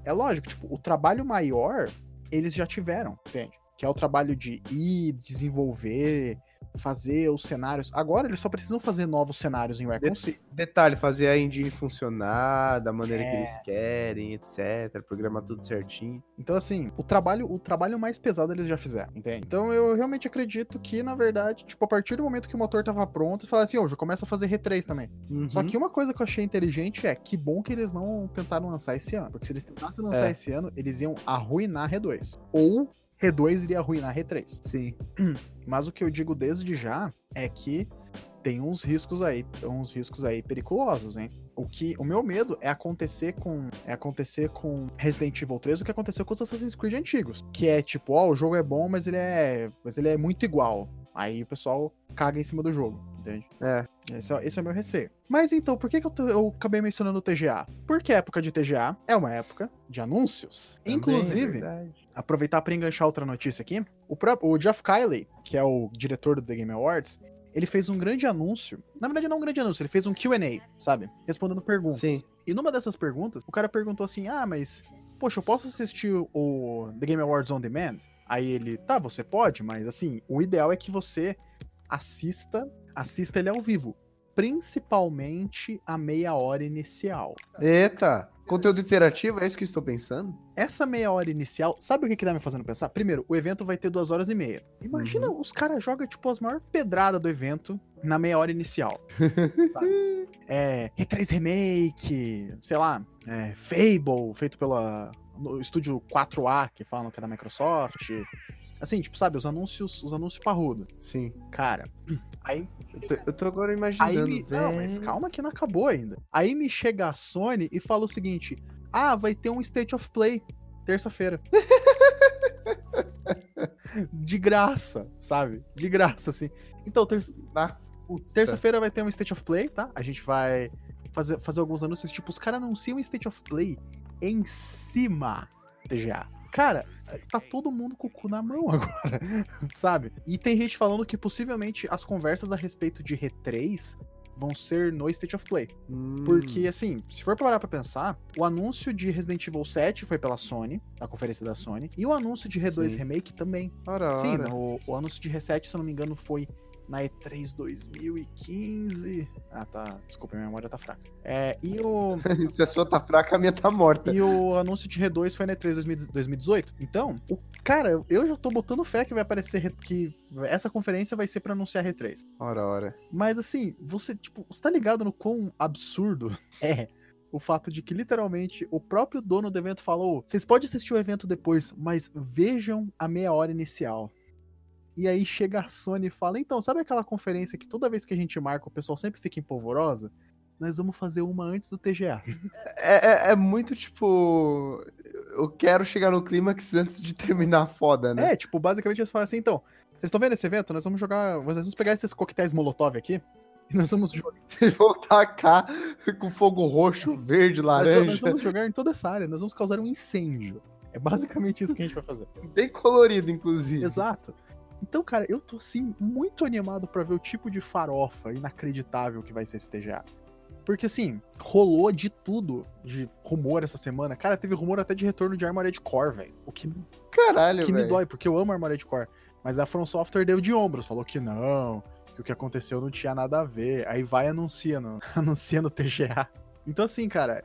é lógico, tipo, o trabalho maior eles já tiveram, entende? Que é o trabalho de ir, desenvolver, fazer os cenários. Agora eles só precisam fazer novos cenários em Raccoon City. Detalhe, fazer a engine funcionar da maneira é. que eles querem, etc. Programar tudo certinho. Então, assim, o trabalho, o trabalho mais pesado eles já fizeram, entende? Então eu realmente acredito que, na verdade, tipo, a partir do momento que o motor tava pronto, eles falaram assim, ó, oh, já começa a fazer R3 também. Uhum. Só que uma coisa que eu achei inteligente é que bom que eles não tentaram lançar esse ano. Porque se eles tentassem lançar é. esse ano, eles iam arruinar R2. Ou R2 iria arruinar R3. Sim. Mas o que eu digo desde já é que tem uns riscos aí, uns riscos aí periculosos, hein? O que o meu medo é acontecer com é acontecer com Resident Evil 3 o que aconteceu com os Assassin's Creed antigos, que é tipo, ó, oh, o jogo é bom, mas ele é, mas ele é muito igual. Aí o pessoal caga em cima do jogo. entende? É. Esse é, esse é o meu receio. Mas então, por que, que eu, tô- eu acabei mencionando o TGA? Porque a época de TGA é uma época de anúncios. Também, Inclusive, é verdade. Aproveitar para enganchar outra notícia aqui, o, pró- o Jeff Kiley, que é o diretor do The Game Awards, ele fez um grande anúncio. Na verdade, não um grande anúncio, ele fez um QA, sabe? Respondendo perguntas. Sim. E numa dessas perguntas, o cara perguntou assim: Ah, mas, poxa, eu posso assistir o The Game Awards on Demand? Aí ele, tá, você pode, mas assim, o ideal é que você assista, assista ele ao vivo. Principalmente a meia hora inicial. Eita! Conteúdo interativo, é isso que eu estou pensando? Essa meia hora inicial, sabe o que, que tá me fazendo pensar? Primeiro, o evento vai ter duas horas e meia. Imagina os caras jogam, tipo, as maiores pedradas do evento na meia hora inicial. sabe? é, R3 Remake, sei lá, é, Fable, feito pela no estúdio 4A, que falam que é da Microsoft. Assim, tipo, sabe, os anúncios, os anúncios parrudo. Sim. Cara, aí Eu tô, eu tô agora imaginando. me... Não, mas calma que não acabou ainda. Aí me chega a Sony e fala o seguinte: Ah, vai ter um State of Play terça-feira. De graça, sabe? De graça, assim. Então, ter... Na fuça. terça-feira vai ter um State of Play, tá? A gente vai fazer, fazer alguns anúncios. Tipo, os caras anunciam um State of Play em cima TGA. Cara, tá todo mundo com o cu na mão agora, sabe? E tem gente falando que possivelmente as conversas a respeito de R3 vão ser no State of Play. Hum, Porque, assim, se for parar pra pensar, o anúncio de Resident Evil 7 foi pela Sony, na conferência da Sony, e o anúncio de R2 Sim. Remake também. Ora, Sim, ora. no- o anúncio de R7, se eu não me engano, foi na E3 2015. Ah, tá. Desculpa, minha memória tá fraca. É, e o. Se a sua tá fraca, a minha tá morta. E o anúncio de R2 foi na E3 2000 2018. Então, o cara, eu já tô botando fé que vai aparecer re- que essa conferência vai ser pra anunciar R3. Ora, ora. Mas assim, você, tipo, você tá ligado no quão absurdo é o fato de que literalmente o próprio dono do evento falou: "Vocês podem assistir o evento depois, mas vejam a meia hora inicial". E aí chega a Sony e fala: "Então, sabe aquela conferência que toda vez que a gente marca o pessoal sempre fica empolvorosa? Nós vamos fazer uma antes do TGA". É, é- é muito tipo. Eu quero chegar no clímax antes de terminar foda, né? É, tipo, basicamente eles falam assim, então, vocês estão vendo esse evento? Nós vamos jogar. Nós vamos pegar esses coquetéis Molotov aqui. E nós vamos jogar. E vão tacar com fogo roxo, verde, laranja. nós vamos jogar em toda essa área, nós vamos causar um incêndio. É basicamente isso que a gente vai fazer. Bem colorido, inclusive. Exato. Então, cara, eu tô assim muito animado pra ver o tipo de farofa inacreditável que vai ser esse TGA. Porque assim, rolou de tudo de rumor essa semana. Cara, teve rumor até de retorno de Armored Core, velho. O que Caralho, que me velho. dói, porque eu amo Armored Core. Mas a From Software deu de ombros, falou que não, que o que aconteceu não tinha nada a ver. Aí vai e anuncia no, anuncia no TGA. Então, assim, cara,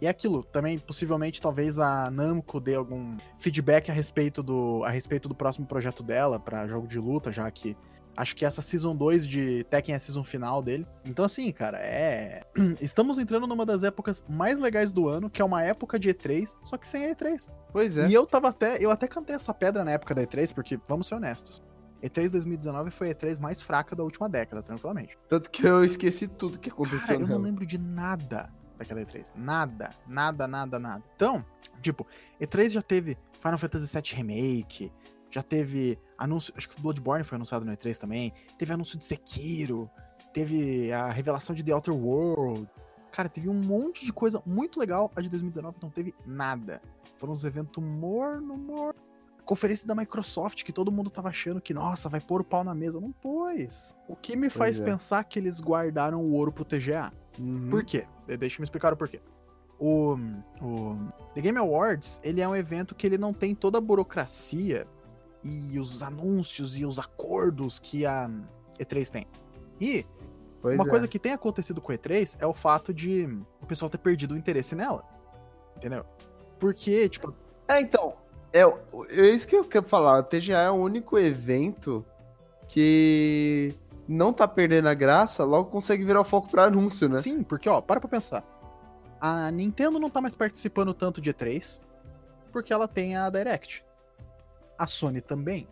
e é aquilo, também, possivelmente, talvez a Namco dê algum feedback a respeito do, a respeito do próximo projeto dela pra jogo de luta, já que acho que essa Season 2 de Tekken é a Season final dele. Então, assim, cara, é. Estamos entrando numa das épocas mais legais do ano, que é uma época de E3, só que sem E3. Pois é. E eu tava até. Eu até cantei essa pedra na época da E3, porque, vamos ser honestos. E3 2019 foi a E3 mais fraca da última década, tranquilamente. Tanto que eu esqueci tudo que aconteceu Cara, eu não lembro de nada daquela E3. Nada, nada, nada, nada. Então, tipo, E3 já teve Final Fantasy VII Remake, já teve anúncio. Acho que Bloodborne foi anunciado no E3 também. Teve anúncio de Sekiro, teve a revelação de The Outer World. Cara, teve um monte de coisa muito legal. A de 2019 não teve nada. Foram uns eventos morno, morno. Conferência da Microsoft, que todo mundo tava achando que, nossa, vai pôr o pau na mesa. Não pôs. O que me faz é. pensar que eles guardaram o ouro pro TGA. Uhum. Por quê? De- Deixa eu me explicar o porquê. O, o The Game Awards, ele é um evento que ele não tem toda a burocracia e os anúncios e os acordos que a E3 tem. E Pois uma é. coisa que tem acontecido com a E3 é o fato de o pessoal ter perdido o interesse nela. Entendeu? Porque, tipo, É, então. É, é isso que eu quero falar. O TGA é o único evento que não tá perdendo a graça, logo consegue virar o foco pra anúncio, né? sim, porque, ó, para pra pensar. A Nintendo não tá mais participando tanto de E3 porque ela tem a Direct. A Sony também.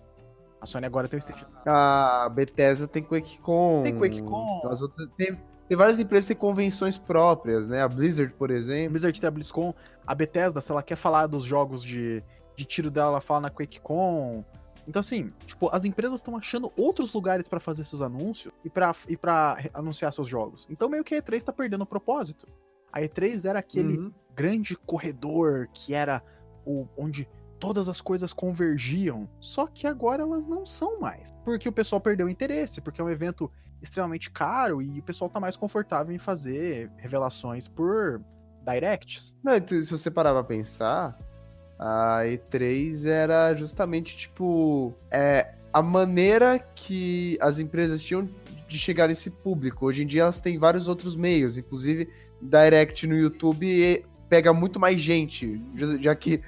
A Sony agora tem o State A Bethesda tem QuakeCon. Tem QuakeCon. As outras, tem, tem várias empresas que têm convenções próprias, né? A Blizzard, por A exemplo. Blizzard tem a BlizzCon, a Bethesda, se ela quer falar dos jogos de, de tiro dela, ela fala na QuakeCon. Então, assim, tipo, as empresas estão achando outros lugares para fazer seus anúncios e pra, e pra anunciar seus jogos. Então, meio que a E3 tá perdendo o propósito. A E3 era aquele uhum. grande corredor que era o onde todas as coisas convergiam. Só que agora elas não são mais. Porque o pessoal perdeu o interesse, porque é um evento extremamente caro e o pessoal tá mais confortável em fazer revelações por directs. Não, se você parar pra pensar, a E3 era justamente tipo. É, a maneira que as empresas tinham de chegar nesse público. Hoje em dia elas têm vários outros meios, inclusive Direct no YouTube pega muito mais gente, já que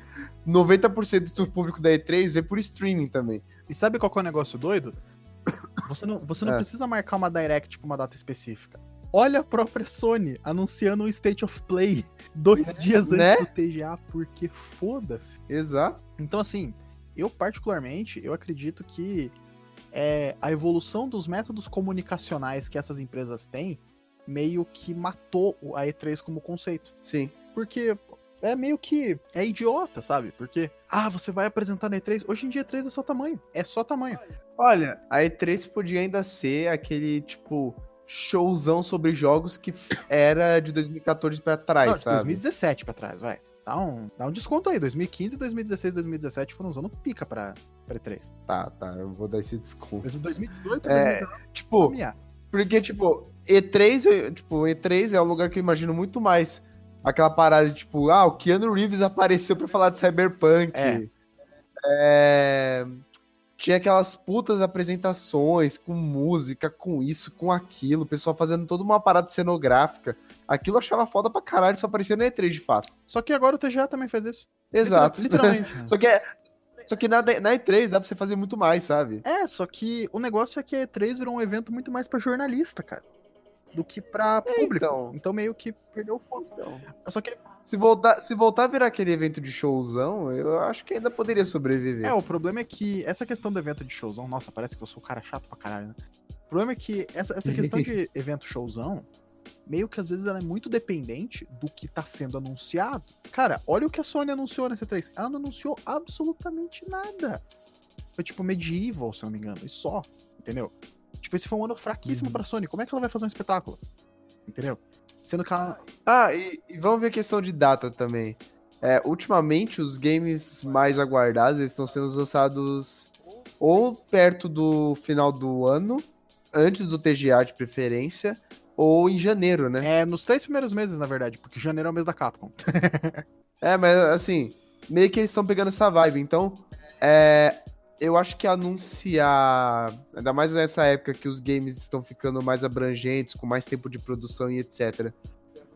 90% do público da E3 vê por streaming também. E sabe qual é o negócio doido? Você não, você não é. precisa marcar uma Direct pra uma data específica. Olha a própria Sony anunciando um State of Play dois é, dias né? antes do TGA, porque foda-se. Exato. Então, assim, eu particularmente, eu acredito que é, a evolução dos métodos comunicacionais que essas empresas têm meio que matou a E3 como conceito. Sim. Porque é meio que é idiota, sabe? Porque, ah, você vai apresentar na E3. Hoje em dia, E3 é só tamanho. É só tamanho. Olha, a E3 podia ainda ser aquele, tipo, showzão sobre jogos que era de 2014 pra trás, Não, sabe? 2017 pra trás, vai. Dá um, dá um desconto aí. 2015, 2016, 2017 foram usando pica pra, pra E3. Tá, tá, eu vou dar esse desconto. 2018, é, 2019, tipo, porque, tipo, E3, tipo, E3 é um lugar que eu imagino muito mais aquela parada de, tipo, ah, o Keanu Reeves apareceu pra falar de Cyberpunk. É. é tinha aquelas putas apresentações com música, com isso, com aquilo, o pessoal fazendo toda uma parada cenográfica. Aquilo eu achava foda pra caralho, só aparecia na E3 de fato. Só que agora o TGA também faz isso. Exato. Literalmente. só que é, só que na, na, E3 dá pra você fazer muito mais, sabe? É, só que o negócio é que a E3 virou um evento muito mais pra jornalista, cara. Do que pra é, público. Então, então meio que perdeu o foco. Então. Só que se voltar, se voltar a virar aquele evento de showzão, eu acho que ainda poderia sobreviver. É, o problema é que essa questão do evento de showzão, nossa, parece que eu sou um cara chato pra caralho, né? O problema é que essa, essa questão de evento showzão, meio que às vezes ela é muito dependente do que tá sendo anunciado. Cara, olha o que a Sony anunciou nessa 3 Ela não anunciou absolutamente nada. Foi tipo Medieval, se eu não me engano, e só, entendeu? Tipo, esse foi um ano fraquíssimo uhum. pra Sony. Como é que ela vai fazer um espetáculo? Entendeu? Sendo que ela... Ah, e, e vamos ver a questão de data também. É, ultimamente, os games mais aguardados estão sendo lançados ou perto do final do ano, antes do TGA de preferência, ou em janeiro, né? É, nos três primeiros meses, na verdade, porque janeiro é o mês da Capcom. é, mas assim, meio que eles estão pegando essa vibe. Então, é, eu acho que anunciar, ainda mais nessa época que os games estão ficando mais abrangentes, com mais tempo de produção e etc.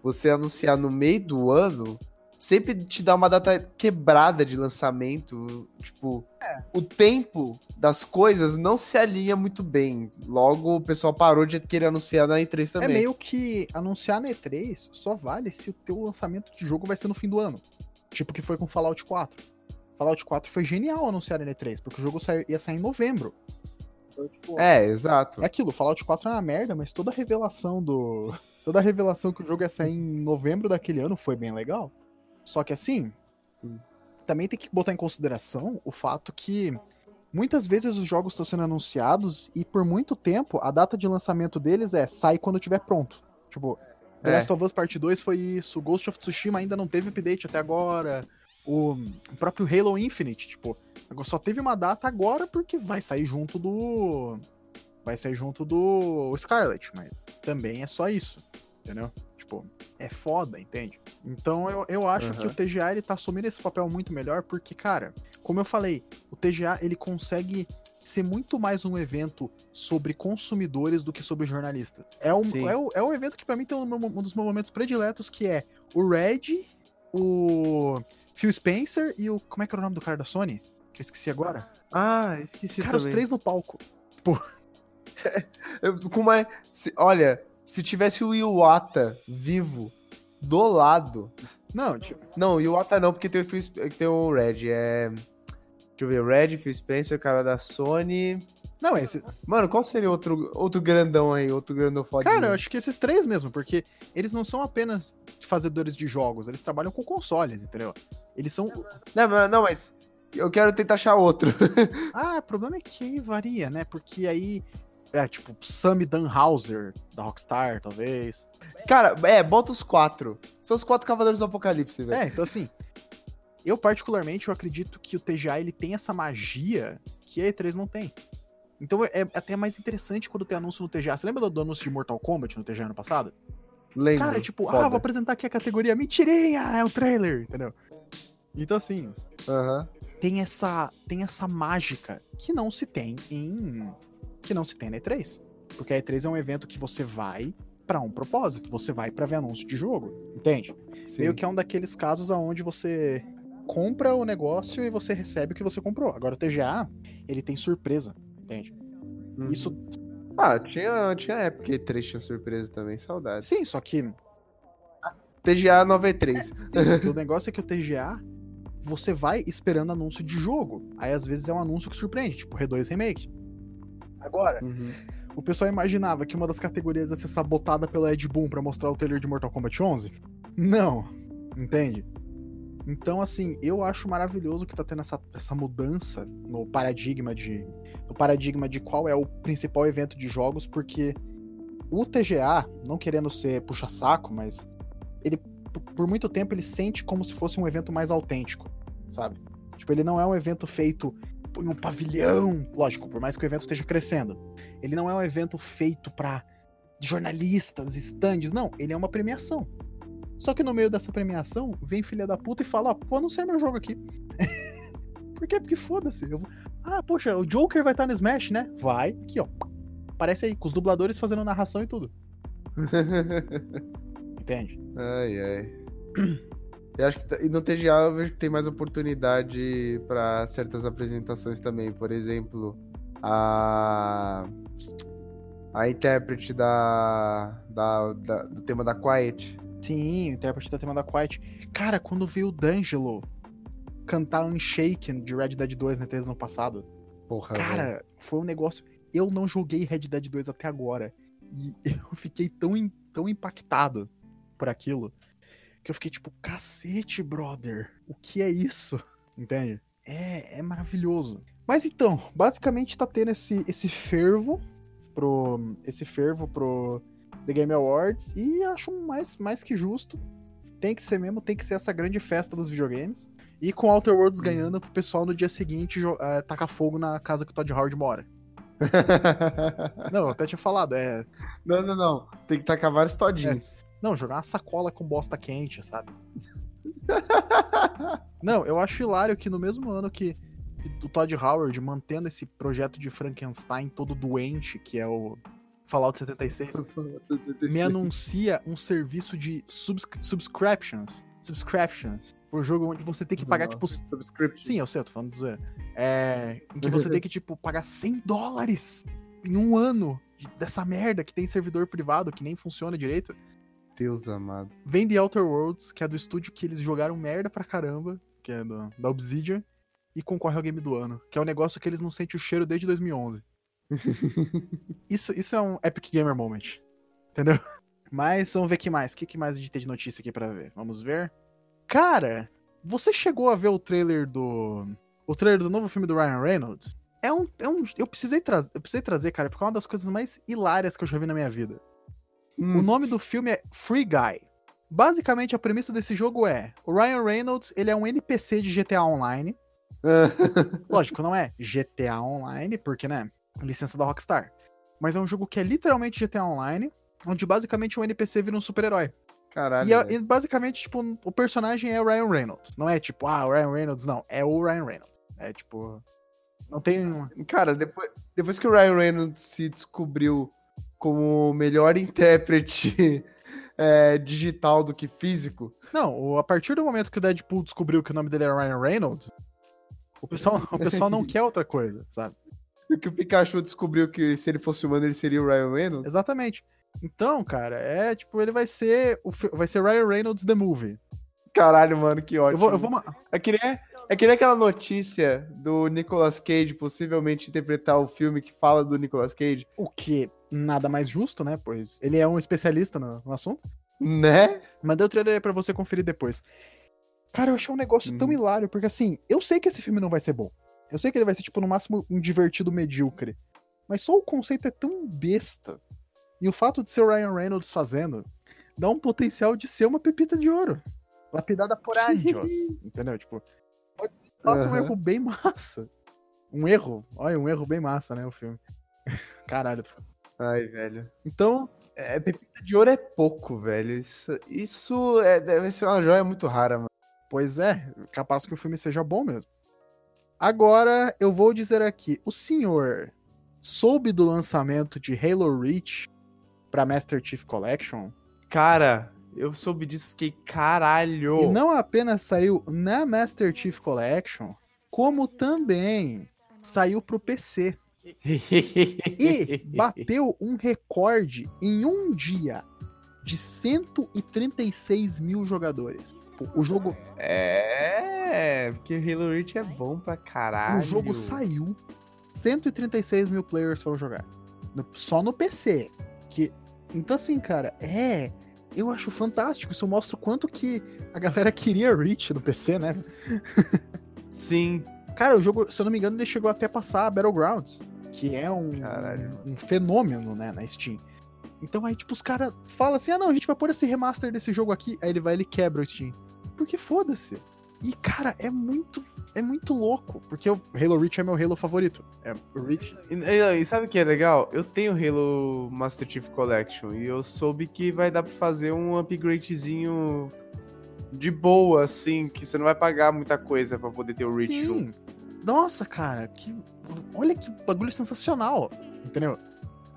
Você anunciar no meio do ano sempre te dá uma data quebrada de lançamento. Tipo, é. o tempo das coisas não se alinha muito bem. Logo, o pessoal parou de querer anunciar na E3 é também. É meio que anunciar na E3 só vale se o teu lançamento de jogo vai ser no fim do ano. Tipo que foi com Fallout 4. Fallout 4 foi genial anunciar na E3, porque o jogo saiu, ia sair em novembro. Então, tipo, é, exato. É aquilo, Fallout 4 é uma merda, mas toda a revelação do. Toda a revelação que o jogo ia sair em novembro daquele ano foi bem legal. Só que assim, também tem que botar em consideração o fato que muitas vezes os jogos estão sendo anunciados e por muito tempo a data de lançamento deles é sai quando estiver pronto. Tipo, The é. Last of Us Part 2 foi isso, Ghost of Tsushima ainda não teve update até agora o próprio Halo Infinite, tipo, só teve uma data agora porque vai sair junto do. Vai sair junto do Scarlet, mas também é só isso, entendeu? Tipo, é foda, entende? Então eu, eu acho uhum. que o TGA ele tá assumindo esse papel muito melhor porque, cara, como eu falei, o TGA ele consegue ser muito mais um evento sobre consumidores do que sobre jornalistas. É um, é, o, é um evento que para mim tem um, um dos meus momentos prediletos que é o Red o Phil Spencer e o. Como é que era o nome do cara da Sony? Que eu esqueci agora. Ah, esqueci cara, também. os três no palco. Pô. Como é. Se, olha, se tivesse o Iwata vivo do lado. Não, tipo... não, o Iwata não, porque tem o, Phil, tem o Red. É. Deixa eu ver, o Red, Phil Spencer, o cara da Sony. Não, esse. Mano, qual seria outro, outro grandão aí, outro grandão fodinho? Cara, eu acho que esses três mesmo, porque eles não são apenas fazedores de jogos, eles trabalham com consoles, entendeu? Eles são. Não, não mas Eu quero tentar achar outro. ah, o problema é que aí varia, né? Porque aí. É, tipo, Sam Dunhauser, da Rockstar, talvez. Cara, é, bota os quatro. São os quatro Cavaleiros do Apocalipse, velho. É, então assim. Eu, particularmente, eu acredito que o TGA ele tem essa magia que a E3 não tem. Então é, é até mais interessante quando tem anúncio no TGA. Você lembra do, do anúncio de Mortal Kombat no TGA ano passado? Lembro. Cara, tipo, foda. ah, vou apresentar aqui a categoria Mentirinha, é um trailer, entendeu? Então assim, uhum. tem essa tem essa mágica que não se tem em que não se tem na E3. Porque a E3 é um evento que você vai para um propósito, você vai para ver anúncio de jogo, entende? Sim. Meio que é um daqueles casos aonde você compra o negócio e você recebe o que você comprou. Agora o TGA, ele tem surpresa, entende? Uhum. Isso ah, tinha, tinha época que E3 tinha surpresa também, saudade. Sim, só que. TGA 93. É, sim, o negócio é que o TGA, você vai esperando anúncio de jogo. Aí às vezes é um anúncio que surpreende, tipo R2 Remake. Agora, uhum. o pessoal imaginava que uma das categorias ia ser sabotada pela Ed Boon pra mostrar o trailer de Mortal Kombat 11? Não. Entende? Então, assim, eu acho maravilhoso que tá tendo essa, essa mudança no paradigma de. No paradigma de qual é o principal evento de jogos, porque o TGA, não querendo ser puxa-saco, mas ele, por muito tempo, ele sente como se fosse um evento mais autêntico, sabe? Tipo, ele não é um evento feito em um pavilhão, lógico, por mais que o evento esteja crescendo. Ele não é um evento feito para jornalistas, estandes, não, ele é uma premiação. Só que no meio dessa premiação, vem filha da puta e fala, ó, vou anunciar meu jogo aqui. Por quê? Porque foda-se. Vou... Ah, poxa, o Joker vai estar no Smash, né? Vai. Aqui, ó. Aparece aí, com os dubladores fazendo narração e tudo. Entende? Ai, ai. Eu acho que no TGA eu vejo que tem mais oportunidade para certas apresentações também. Por exemplo, a. A intérprete da, da, da do tema da Quiet Sim, o intérprete da tema da Quiet. Cara, quando veio o D'Angelo cantar Unshaken de Red Dead 2 na E3 no passado. Porra, cara, velho. foi um negócio. Eu não joguei Red Dead 2 até agora. E eu fiquei tão, tão impactado por aquilo que eu fiquei tipo, cacete, brother. O que é isso? Entende? É, é maravilhoso. Mas então, basicamente tá tendo esse, esse fervo pro. Esse fervo pro The Game Awards e acho mais, mais que justo. Tem que ser mesmo, tem que ser essa grande festa dos videogames. E com Outer Worlds ganhando pro pessoal no dia seguinte uh, tacar fogo na casa que o Todd Howard mora. não, eu até tinha falado, é. Não, não, não. Tem que tacar vários todinhos. É. Não, jogar uma sacola com bosta quente, sabe? não, eu acho hilário que no mesmo ano que o Todd Howard mantendo esse projeto de Frankenstein todo doente, que é o Fallout 76, me anuncia um serviço de subs subscriptions. Subscriptions. Por jogo onde você tem que pagar, tipo. Subscription. Sim, eu sei, eu tô falando de zoeira. É. Em que você tem que, tipo, pagar 100 dólares em um ano dessa merda que tem servidor privado que nem funciona direito. Deus amado. Vem The Outer Worlds, que é do estúdio que eles jogaram merda pra caramba, que é do, da Obsidian, e concorre ao game do ano, que é um negócio que eles não sentem o cheiro desde 2011. isso, isso é um Epic Gamer Moment. Entendeu? Mas vamos ver o que mais. O que, que mais a gente tem de notícia aqui para ver? Vamos ver. Cara, você chegou a ver o trailer do. O trailer do novo filme do Ryan Reynolds? É um. É um eu, precisei trazer, eu precisei trazer, cara, porque é uma das coisas mais hilárias que eu já vi na minha vida. Hum. O nome do filme é Free Guy. Basicamente, a premissa desse jogo é: o Ryan Reynolds ele é um NPC de GTA Online. Lógico, não é GTA Online, porque, né? Licença da Rockstar. Mas é um jogo que é literalmente GTA Online, onde basicamente um NPC vira um super-herói. Caralho. E, é, e, basicamente, tipo, o personagem é o Ryan Reynolds. Não é tipo, ah, o Ryan Reynolds, não. É o Ryan Reynolds. É tipo. Não tem. Cara, depois, depois que o Ryan Reynolds se descobriu como o melhor intérprete é, digital do que físico. Não, a partir do momento que o Deadpool descobriu que o nome dele era Ryan Reynolds, o pessoal, o pessoal não quer outra coisa, sabe? que o Pikachu descobriu que se ele fosse humano ele seria o Ryan Reynolds. Exatamente. Então, cara, é tipo, ele vai ser o vai ser Ryan Reynolds the Movie. Caralho, mano, que ótimo. Eu vou, eu vou... É, que nem, é que nem aquela notícia do Nicolas Cage possivelmente interpretar o filme que fala do Nicolas Cage. O que nada mais justo, né? Pois ele é um especialista no, no assunto. Né? Mandei o trailer aí pra você conferir depois. Cara, eu achei um negócio tão Uhum. hilário, porque assim, eu sei que esse filme não vai ser bom. Eu sei que ele vai ser, tipo, no máximo um divertido medíocre. Mas só o conceito é tão besta. E o fato de ser o Ryan Reynolds fazendo dá um potencial de ser uma pepita de ouro. Lapidada por anjos. entendeu? Tipo, pode ser fato um erro bem massa. Um erro. Olha, um erro bem massa, né? O filme. Caralho. Ai, velho. Então, É, pepita de ouro é pouco, velho. Isso, isso é, deve ser uma joia muito rara, mano. Pois é, capaz que o filme seja bom mesmo. Agora, eu vou dizer aqui, o senhor soube do lançamento de Halo Reach pra Master Chief Collection? Cara, eu soube disso, fiquei caralho. E não apenas saiu na Master Chief Collection, como também saiu pro PC. E bateu um recorde em um dia de 136 mil jogadores. O jogo, É, porque Halo Reach é bom pra caralho. o jogo saiu, 136 mil players foram jogar. No- só no PC. Que, então assim, cara, é... Eu acho fantástico. Isso mostra o quanto que a galera queria Reach no PC, né? Sim. Cara, o jogo, se eu não me engano, ele chegou até a passar a Battlegrounds, que é um, Caralho. um fenômeno, né, na Steam. Então aí, tipo, os caras falam assim: ah, não, a gente vai pôr esse remaster desse jogo aqui. Aí ele vai ele quebra o Steam. Porque foda-se. E, cara, é muito, é muito louco. Porque o Halo Reach é meu Halo favorito. É o Reach. E, e- e sabe o que é legal? Eu tenho Halo Master Chief Collection e eu soube que vai dar pra fazer um upgradezinho de boa, assim, que você não vai pagar muita coisa pra poder ter o Reach junto. Sim. Nossa, cara, que. Olha que bagulho sensacional. Entendeu?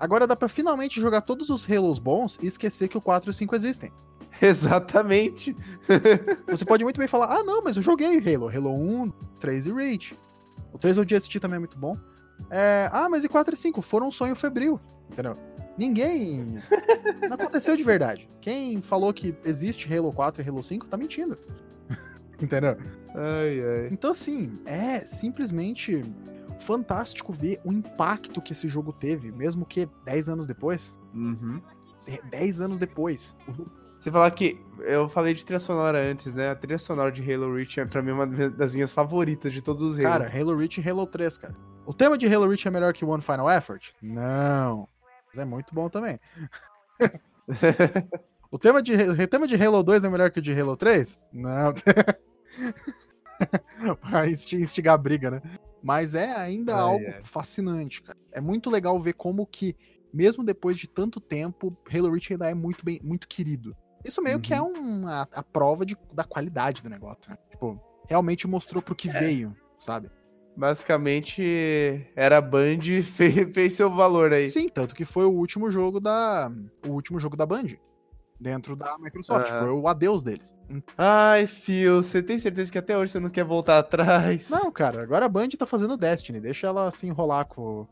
Agora dá pra finalmente jogar todos os Halos bons e esquecer que o 4 e o 5 existem. Exatamente. Você pode muito bem falar, ah, não, mas eu joguei Halo. Halo 1, 3 e Reach. O 3 ODST também é muito bom. É, ah, mas e 4 e 5 foram um sonho febril. Entendeu? Ninguém. Não aconteceu de verdade. Quem falou que existe Halo 4 e Halo 5 tá mentindo. Entendeu? Ai, ai. Então, assim, é simplesmente fantástico ver o impacto que esse jogo teve, mesmo que 10 anos depois. Uhum. É, 10 anos depois. O jogo Você falar que eu falei de trilha sonora antes, né? A trilha sonora de Halo Reach é pra mim uma das minhas favoritas de todos os Halos. Cara, Halo Reach e Halo 3, cara. O tema de Halo Reach é melhor que One Final Effort? Não. Mas é muito bom também. o tema de, o tema de Halo 2 é melhor que o de Halo 3? Não. pra insti- instigar a briga, né? Mas é ainda Ai, algo ai. fascinante, cara. É muito legal ver como que, mesmo depois de tanto tempo, Halo Reach ainda é muito, bem, muito querido. Isso meio que é uma, a prova de, da qualidade do negócio, né? Tipo, realmente mostrou pro que veio, sabe? Basicamente, era Band fez, fez seu valor aí. Sim, tanto que foi o último jogo da. O último jogo da Band. Dentro da Microsoft. Aham. Foi o adeus deles. Ai, Phil, você tem certeza que até hoje você não quer voltar atrás? Não, cara, agora a Band tá fazendo Destiny. Deixa ela se enrolar com,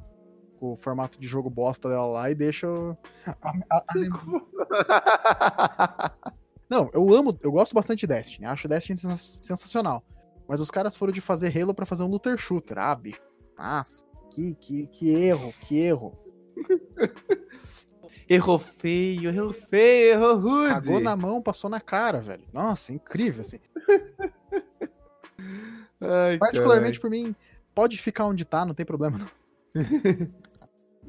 com o formato de jogo bosta dela lá e deixa. o- a- a- a Não, eu amo, eu gosto bastante de Destiny. Acho Destiny sens- sensacional. Mas os caras foram de fazer Halo pra fazer um looter shooter. Ah, bicho. Nossa, que, que, que erro, que erro. errou feio, errou feio, errou rude. Cagou na mão, passou na cara, velho. Nossa, incrível, assim. Ai, Particularmente por mim, pode ficar onde tá, não tem problema não.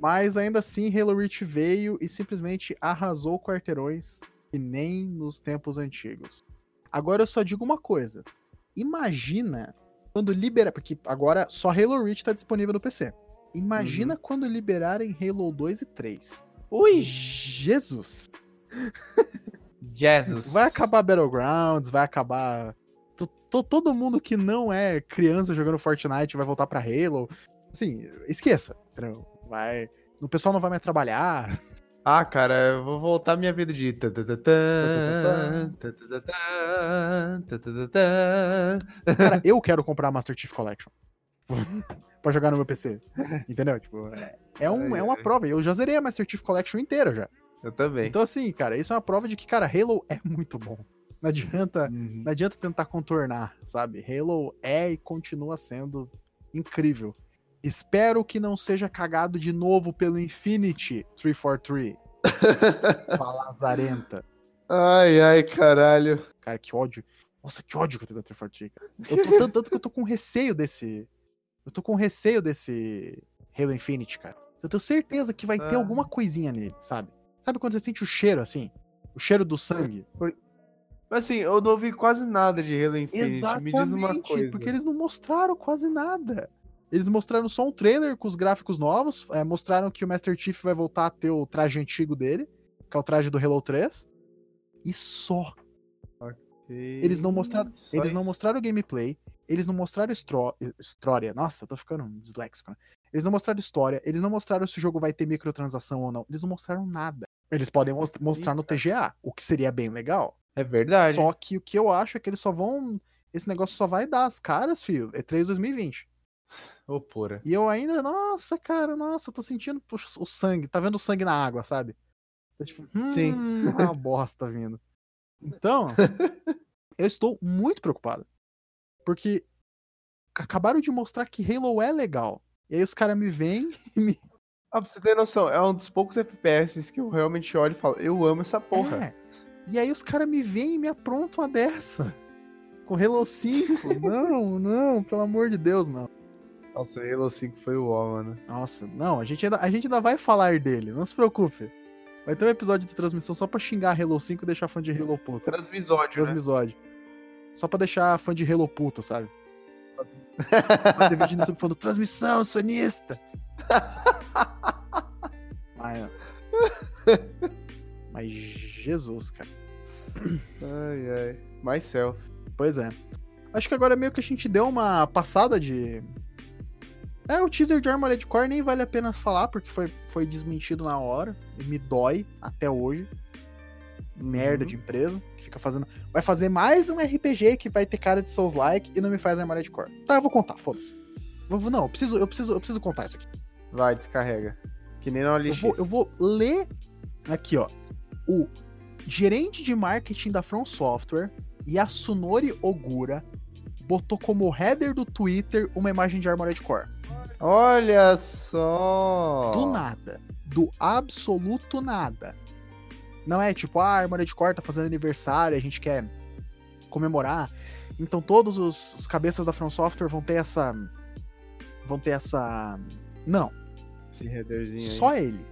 Mas ainda assim, Halo Reach veio e simplesmente arrasou quarteirões e nem nos tempos antigos. Agora eu só digo uma coisa. Imagina quando liberar, porque agora só Halo Reach tá disponível no PC. Imagina quando liberarem Halo 2 e 3. Ui, Jesus! Jesus. Vai acabar Battlegrounds, vai acabar. to- to- Todo mundo que não é criança jogando Fortnite vai voltar pra Halo. Assim, esqueça. entendeu? Vai. O pessoal não vai mais trabalhar. Ah, cara, eu vou voltar minha vida de. Cara, eu quero comprar a Master Chief Collection. pra jogar no meu PC. Entendeu? Tipo, é, é um, é uma prova. Eu já zerei a Master Chief Collection inteira já. Eu também. Então, assim, cara, isso é uma prova de que, cara, Halo é muito bom. Não adianta. Uhum. Não adianta tentar contornar, sabe? Halo é e continua sendo incrível. Espero que não seja cagado de novo pelo Infinity 343. Fala azarenta. Ai, ai, caralho. Cara, que ódio. Nossa, que ódio que eu tenho da 343, cara. Eu tô tanto, tanto que eu tô com receio desse. Eu tô com receio desse Halo Infinite, cara. Eu tenho certeza que vai ah. ter alguma coisinha nele, sabe? Sabe quando você sente o cheiro assim? O cheiro do sangue? Mas assim, eu não ouvi quase nada de Halo Infinite. Exatamente, Me diz uma coisa. Porque eles não mostraram quase nada. Eles mostraram só um trailer com os gráficos novos. É, mostraram que o Master Chief vai voltar a ter o traje antigo dele, que é o traje do Halo 3. E só. Okay. Eles não mostraram. Só eles isso. não mostraram gameplay. Eles não mostraram história. Nossa, eu tô ficando disléxico, né? Eles não mostraram história. Eles não mostraram se o jogo vai ter microtransação ou não. Eles não mostraram nada. Eles podem mostrar no TGA, o que seria bem legal. É verdade. Só que o que eu acho é que eles só vão. Esse negócio só vai dar as caras, filho. É 3 2020. Ô, pura. E eu ainda, nossa, cara, nossa, eu tô sentindo puxa, o sangue. Tá vendo o sangue na água, sabe? Tô, tipo, hum, Sim. uma bosta vindo. Então, eu estou muito preocupado. Porque acabaram de mostrar que Halo é legal. E aí os caras me vêm e me. Ah, pra você ter noção, é um dos poucos FPS que eu realmente olho e falo, eu amo essa porra. É. E aí os caras me vêm e me aprontam a dessa. Com Halo 5. não, não, pelo amor de Deus, não. Nossa, o Halo 5 foi o ó, mano. Nossa, não, a gente, ainda, a gente ainda vai falar dele, não se preocupe. Vai ter um episódio de transmissão só pra xingar Halo 5 e deixar fã de Halo puto. Transmisódio, né? Transmisódio. Né? Só pra deixar fã de Halo puto, sabe? Fazer vídeo no YouTube falando transmissão, sonista. Mas, mas Jesus, cara. Ai, ai. Myself. Pois é. Acho que agora meio que a gente deu uma passada de. É, o teaser de Armored Core nem vale a pena falar, porque foi, foi desmentido na hora. E me dói até hoje merda uhum. de empresa, que fica fazendo. Vai fazer mais um RPG que vai ter cara de Souls-like e não me faz Armored Core. Tá, eu vou contar, foda-se. Não, eu preciso, eu, preciso, eu preciso contar isso aqui. Vai, descarrega. Que nem na OLX. Eu vou, eu vou ler aqui, ó. O gerente de marketing da From Software, Yasunori Ogura, botou como header do Twitter uma imagem de Armored Core. Olha só! Do nada. Do absoluto nada. Não é tipo, ah, a Armored Core tá fazendo aniversário, a gente quer comemorar. Então todos os, os cabeças da From Software vão ter essa. Vão ter essa. Não. Esse headerzinho Só aí. ele.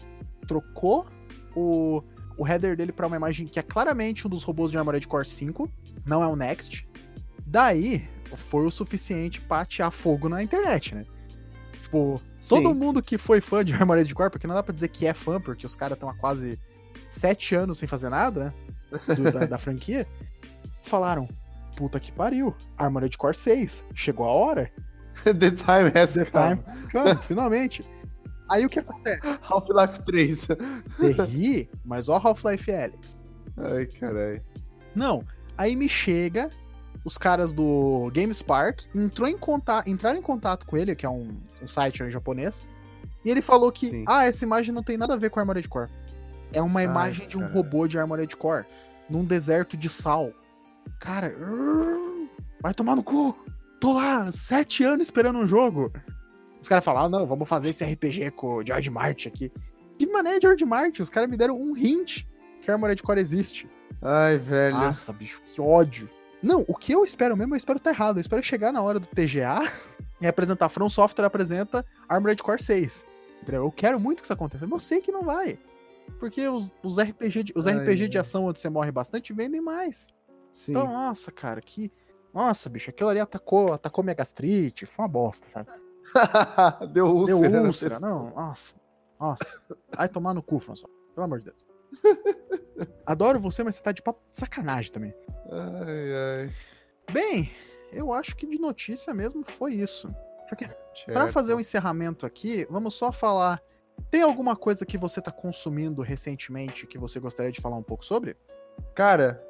Trocou o, o header dele para uma imagem que é claramente um dos robôs de Armored Core 5. Não é o Next. Daí foi o suficiente pra atear fogo na internet, né? Tipo, Sim. todo mundo que foi fã de Armored Core, porque não dá pra dizer que é fã, porque os caras estão há quase sete anos sem fazer nada, né? Do, da, da, franquia. Falaram: puta que pariu, Armored Core 6, chegou a hora. The time has The come. time come, finalmente. Aí o que acontece? Half-Life 3. Terri, mas ó Half-Life Alex. Ai, caralho. Não, aí me chega os caras do GameSpark, entrou em contato, entraram em contato com ele, que é um, um site em japonês, e ele falou que, Sim. ah, essa imagem não tem nada a ver com Armored Core. É uma imagem Ai, de um robô de Armored Core num deserto de sal. Cara, vai tomar no cu. Tô lá, sete anos esperando um jogo. Os caras falaram, ah, não, vamos fazer esse RPG com o George Martin aqui. Que mané George Martin? Os caras me deram um hint que Armored Core existe. Ai, velho. Nossa, bicho, que ódio. Não, o que eu espero mesmo, eu espero estar tá errado. Eu espero chegar na hora do TGA e apresentar From Software apresenta Armored Core 6. Entendeu? Eu quero muito que isso aconteça, mas eu sei que não vai. Porque os, os RPG, de, os Ai, RPG de ação onde você morre bastante vendem mais. Sim. Então, nossa, cara, que. Nossa, bicho, aquilo ali atacou, atacou minha gastrite, foi uma bosta, sabe? Deu úlcera. Deu úlcera, não, nossa. Nossa. Vai tomar no cu, François. Pelo amor de Deus. Adoro você, mas você tá de papo sacanagem também. Ai, ai. Bem, eu acho que de notícia mesmo foi isso. Para fazer o um encerramento aqui, vamos só falar tem alguma coisa que você tá consumindo recentemente que você gostaria de falar um pouco sobre? Cara,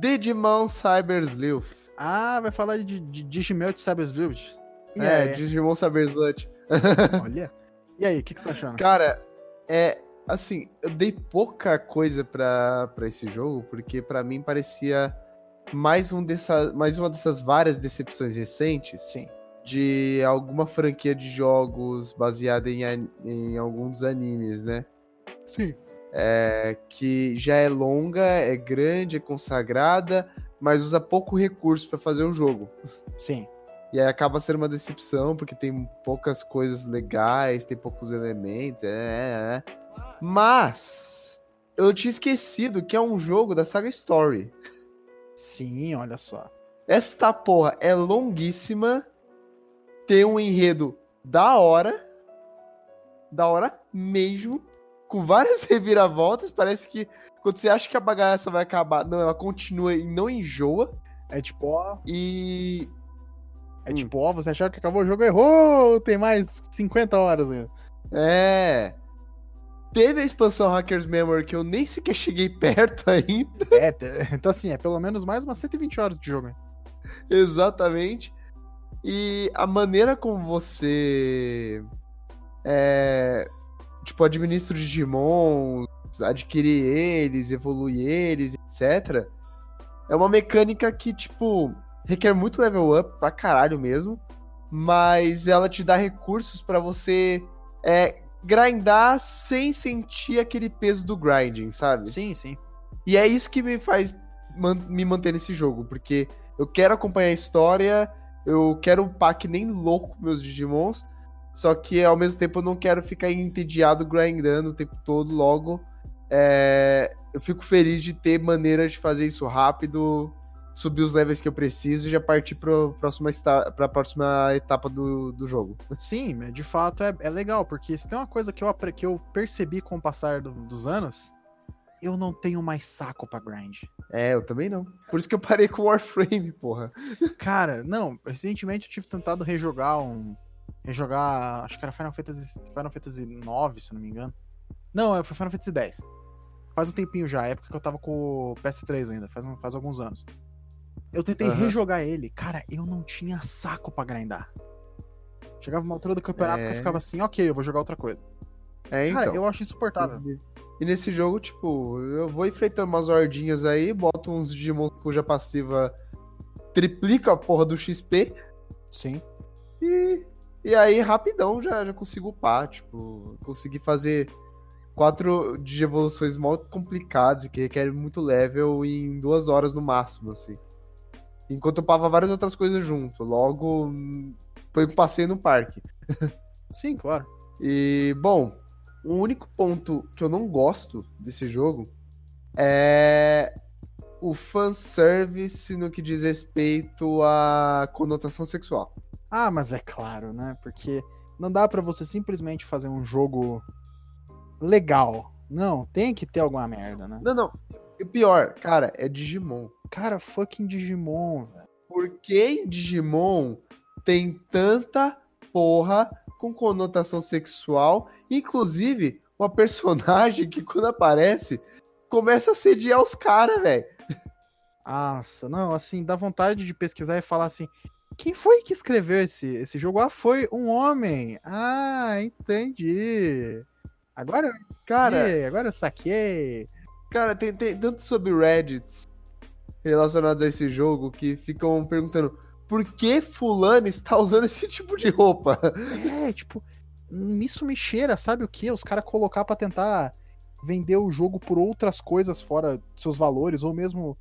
Digimon Cyber Sleuth. Ah, vai falar de, de Digimon Cyber Sleuth? É, é, Digimon Cyber Sleuth. Olha. E aí, o que, que você tá achando? Cara, é. Assim, eu dei pouca coisa pra, pra esse jogo, porque para mim parecia mais, um dessa, mais uma dessas várias decepções recentes. Sim de alguma franquia de jogos baseada em, em alguns animes, né? Sim. É, que já é longa, é grande, é consagrada, mas usa pouco recurso para fazer o jogo. Sim. E aí acaba sendo uma decepção, porque tem poucas coisas legais, tem poucos elementos, é, é, é. Mas eu tinha esquecido que é um jogo da saga Story. Sim, olha só. Esta porra é longuíssima, tem um enredo da hora, da hora mesmo, com várias reviravoltas, parece que quando você acha que a bagaça vai acabar, não, ela continua e não enjoa. É tipo, ó. E é hum. tipo, ó, você achou que acabou o jogo, errou, tem mais 50 horas ainda. É. Teve a expansão Hackers Memory que eu nem sequer cheguei perto ainda. É, então assim, é pelo menos mais umas 120 horas de jogo. Exatamente. E a maneira como você é, tipo, administra os Digimon, adquirir eles, evoluir eles, etc. É uma mecânica que, tipo, requer muito level up pra caralho mesmo, mas ela te dá recursos para você é, grindar sem sentir aquele peso do grinding, sabe? Sim, sim. E é isso que me faz man me manter nesse jogo, porque eu quero acompanhar a história, eu quero upar que nem louco meus Digimons, só que ao mesmo tempo eu não quero ficar entediado grindando o tempo todo, logo é, eu fico feliz de ter maneiras de fazer isso rápido subir os levels que eu preciso e já partir para a próxima etapa do, do jogo. Sim, de fato é, é legal, porque se tem uma coisa que eu, que eu percebi com o passar do, dos anos, eu não tenho mais saco pra grind. É, eu também não. Por isso que eu parei com Warframe, porra. Cara, não, recentemente eu tive tentado rejogar um. Rejogar. Acho que era Final Fantasy, Final Fantasy 9, se não me engano. Não, é, foi Final Fantasy 10. Faz um tempinho já, época que eu tava com o PS3 ainda, faz, faz alguns anos. Eu tentei uhum. rejogar ele. Cara, eu não tinha saco para grindar. Chegava uma altura do campeonato é... que eu é. ficava assim, ok, eu vou jogar outra coisa. É, então. Cara, eu acho insuportável. E nesse jogo, tipo, eu vou enfrentando umas hordinhas aí, boto uns Digimon cuja passiva triplica a porra do XP. Sim. E, e aí, rapidão, já, já consigo upar. Tipo, consegui fazer quatro de evoluções muito complicadas e que requerem muito level em duas horas no máximo, assim. Enquanto eu pava várias outras coisas junto. Logo, foi um passeio no parque. Sim, claro. E, bom, o único ponto que eu não gosto desse jogo é o fanservice no que diz respeito à conotação sexual. Ah, mas é claro, né? Porque não dá para você simplesmente fazer um jogo legal. Não, tem que ter alguma merda, né? Não, não. E pior, cara, é Digimon. Cara, fucking Digimon, velho. Por que Digimon tem tanta porra com conotação sexual? Inclusive, uma personagem que quando aparece começa a sediar os caras, velho. Nossa, não, assim, dá vontade de pesquisar e falar assim: quem foi que escreveu esse, esse jogo? Ah, foi um homem. Ah, entendi. Agora, cara, agora eu saquei. Cara, tem, tem tanto sobre Reddits relacionados a esse jogo que ficam perguntando por que fulano está usando esse tipo de roupa? É, tipo, isso me cheira, sabe o que? Os caras colocar para tentar vender o jogo por outras coisas fora seus valores, ou mesmo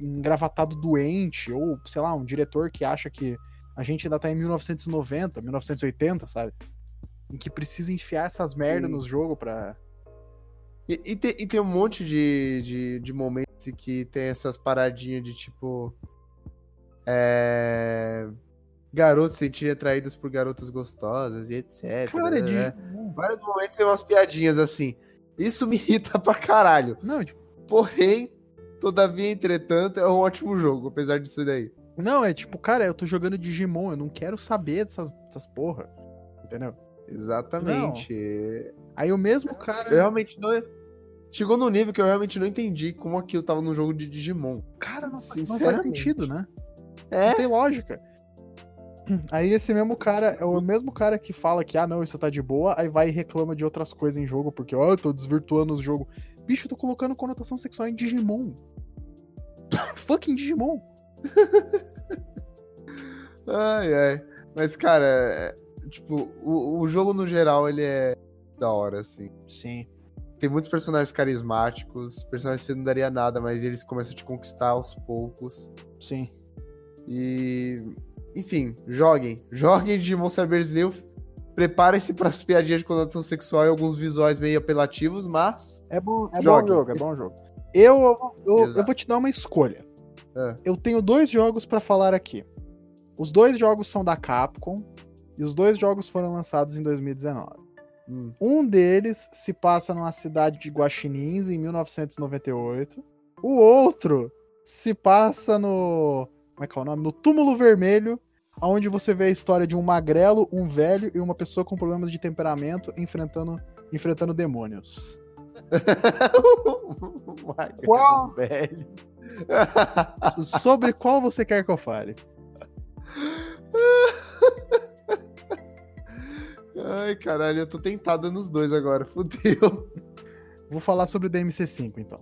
engravatado doente, ou sei lá, um diretor que acha que a gente ainda tá em 1990, 1980, sabe? Em que precisa enfiar essas merdas nos jogos pra, e, e, tem, e tem um monte de, de, de momentos que tem essas paradinhas de tipo. É garotos se sentirem atraídos por garotas gostosas e etc. Cara, né? de... Vários momentos tem umas piadinhas assim. Isso me irrita pra caralho. Não, tipo... Porém, todavia, entretanto, é um ótimo jogo, apesar disso daí. Não, é tipo, cara, eu tô jogando Digimon, eu não quero saber dessas, dessas porra. Entendeu? Exatamente. Não. Aí o mesmo cara. Eu realmente não. Chegou no nível que eu realmente não entendi como aquilo tava no jogo de Digimon. Cara, não, não faz sentido, né? É. Não tem lógica. Aí esse mesmo cara, é o mesmo cara que fala que, ah, não, isso tá de boa, aí vai e reclama de outras coisas em jogo, porque, ó, oh, eu tô desvirtuando o jogo. Bicho, eu tô colocando conotação sexual em Digimon. Fucking Digimon. ai, ai. Mas, cara, é, tipo, o, o jogo no geral, ele é da hora, assim. Sim. tem muitos personagens carismáticos, personagens que você não daria nada, mas eles começam a te conquistar aos poucos. Sim. E. Enfim, joguem. Joguem de Monster New. Preparem-se para as piadinhas de conotação sexual e alguns visuais meio apelativos, mas. É bom, é bom jogo, é bom jogo. Eu, eu, eu vou te dar uma escolha. É. Eu tenho dois jogos para falar aqui. Os dois jogos são da Capcom e os dois jogos foram lançados em 2019. Hum. Um deles se passa numa cidade de Guaxinins em 1998. O outro se passa no. Como é que é o nome? No Túmulo Vermelho, onde você vê a história de um magrelo, um velho e uma pessoa com problemas de temperamento enfrentando, enfrentando demônios. qual? Velho. Sobre qual você quer que eu fale? Ai, caralho, eu tô tentado nos dois agora, fudeu. Vou falar sobre o DMC5, então.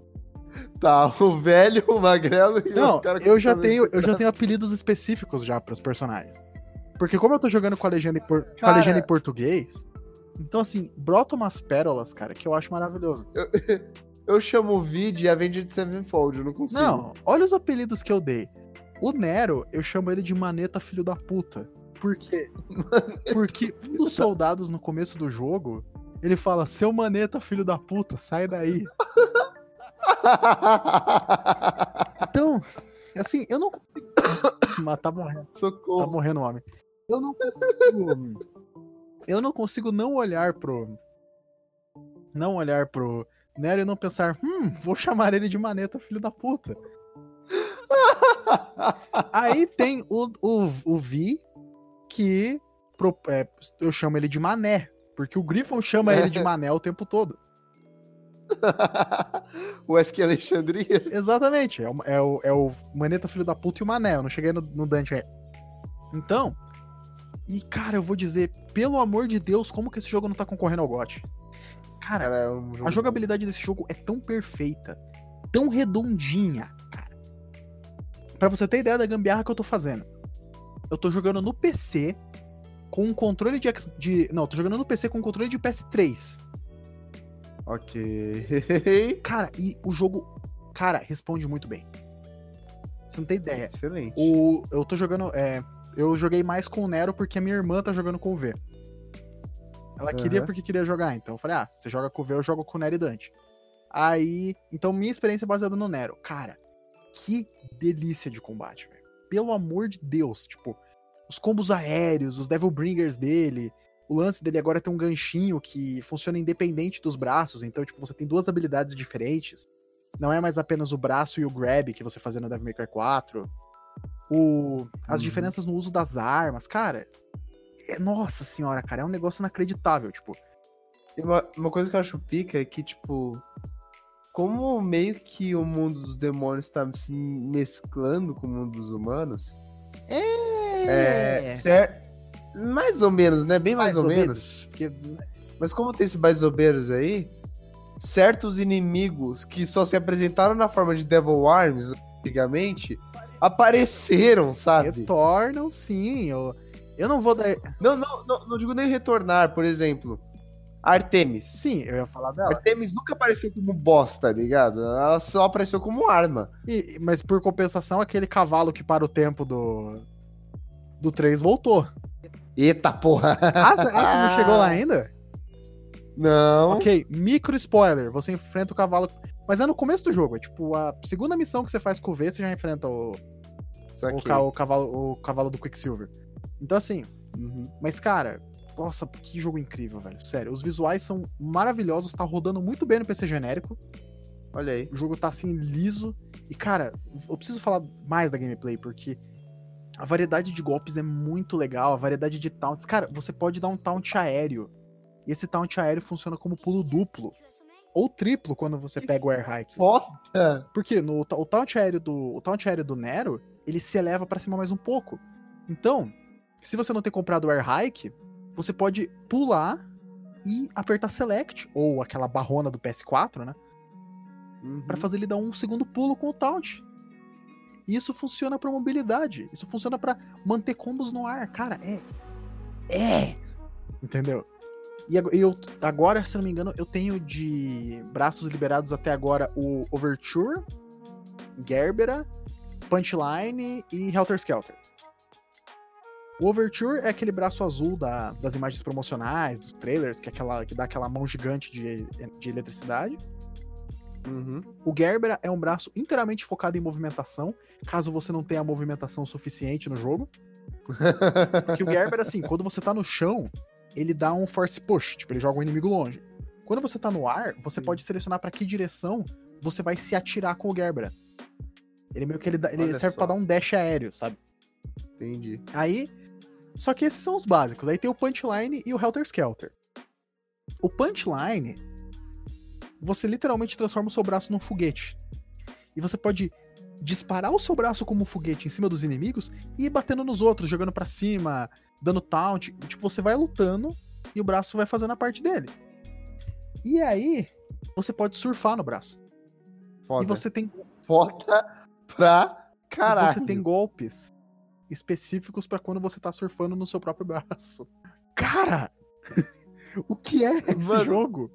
Tá, o velho, o magrelo e Não, o cara que eu já tenho, eu já tenho apelidos específicos já para os personagens. Porque como eu tô jogando com a legenda em, por... cara... com a legenda em português, então assim, brota umas pérolas, cara, que eu acho maravilhoso. Eu, eu chamo o V de Avenged Sevenfold, eu não consigo. Não, olha os apelidos que eu dei. O Nero, eu chamo ele de Maneta Filho da Puta. Por quê? Porque um dos soldados no começo do jogo, ele fala: Seu Maneta Filho da Puta, sai daí. então, assim, eu não consigo. Mas tá morrendo. Socorro. Tá morrendo o homem. Eu não consigo. eu não consigo não olhar pro. Não olhar pro Nero e não pensar, hum, vou chamar ele de maneta, filho da puta. Aí tem o, o, o Vi, que é, eu chamo ele de Mané, porque o Griffon chama ele de Mané o tempo todo. o Esk Alexandria. Exatamente, é o, é, o, é o Maneta Filho da Puta e o Mané, eu não cheguei no, no Dante aí. Então, e cara, eu vou dizer, pelo amor de Deus, como que esse jogo não tá concorrendo ao GOT? Cara, cara é um jogo... a jogabilidade desse jogo é tão perfeita, tão redondinha, Pra você ter ideia da gambiarra que eu tô fazendo. Eu tô jogando no PC com um controle de, de. Não, tô jogando no PC com um controle de PS3. Ok. cara, e o jogo. Cara, responde muito bem. Você não tem ideia. Excelente. O, eu tô jogando. É, eu joguei mais com o Nero porque a minha irmã tá jogando com o V. Ela uhum. queria porque queria jogar. Então eu falei, ah, você joga com o V, eu jogo com o Nero e Dante. Aí. Então minha experiência é baseada no Nero. Cara, que delícia de combate, velho. Pelo amor de Deus, tipo, os combos aéreos, os Devil Bringers dele, o lance dele agora tem um ganchinho que funciona independente dos braços, então, tipo, você tem duas habilidades diferentes. Não é mais apenas o braço e o grab que você fazia no Devil May Cry 4. O, as uhum. diferenças no uso das armas, cara. É, nossa senhora, cara, é um negócio inacreditável, tipo. Uma, uma coisa que eu acho pica é que, tipo, como meio que o mundo dos demônios está se mesclando com o mundo dos humanos. É. é cer... Mais ou menos, né? Bem mais, mais ou, ou, menos. menos. Porque... Mas como tem esse mais ou menos aí, certos inimigos que só se apresentaram na forma de Devil Arms antigamente apareceram, sabe? Retornam, sim. Eu, eu não vou dar. Não, não, não, não digo nem retornar, por exemplo. Artemis. Sim, eu ia falar dela. Artemis nunca apareceu como bosta, tá ligado? Ela só apareceu como arma. E, mas por compensação, aquele cavalo que para o tempo do. Do 3 voltou. Eita porra! Ah, você não chegou lá ainda? Não. Ok, micro spoiler. Você enfrenta o cavalo. Mas é no começo do jogo. É tipo a segunda missão que você faz com o V, você já enfrenta o. O, ca... o, cavalo, o cavalo do Quicksilver. Então, assim. Uhum. Mas, cara, nossa, que jogo incrível, velho. Sério, os visuais são maravilhosos, tá rodando muito bem no PC genérico. Olha aí. O jogo tá assim, liso. E, cara, eu preciso falar mais da gameplay, porque a variedade de golpes é muito legal, a variedade de taunts. Cara, você pode dar um taunt aéreo. E esse taunt aéreo funciona como pulo duplo. Ou triplo quando você pega o air hike. Foda! Porque no, o, taunt aéreo do, o taunt aéreo do Nero, ele se eleva para cima mais um pouco. Então, se você não ter comprado o air hike, você pode pular e apertar select, ou aquela barrona do PS4, né? Uhum. Para fazer ele dar um segundo pulo com o taunt. E isso funciona para mobilidade, isso funciona para manter combos no ar, cara, é é, entendeu? E eu, agora, se não me engano, eu tenho de braços liberados até agora o Overture, Gerbera, Punchline e Helter Skelter. O Overture é aquele braço azul da, das imagens promocionais, dos trailers, que, é aquela, que dá aquela mão gigante de, de eletricidade. Uhum. O Gerbera é um braço inteiramente focado em movimentação, caso você não tenha movimentação suficiente no jogo. Porque o Gerber, assim, quando você tá no chão, ele dá um force push, tipo, ele joga o um inimigo longe. Quando você tá no ar, você pode selecionar para que direção você vai se atirar com o Gerbera. Ele meio que ele, dá, ele serve para dar um dash aéreo, sabe? Entendi. Aí, só que esses são os básicos. Aí tem o Punchline e o Helter Skelter. O Punchline, você literalmente transforma o seu braço num foguete. E você pode disparar o seu braço como um foguete em cima dos inimigos e ir batendo nos outros, jogando para cima, dando taunt. Tipo, você vai lutando e o braço vai fazendo a parte dele. E aí, você pode surfar no braço. Foda. E você tem. Foda pra caralho. E você tem golpes específicos para quando você tá surfando no seu próprio braço. Cara! o que é esse Mano, jogo?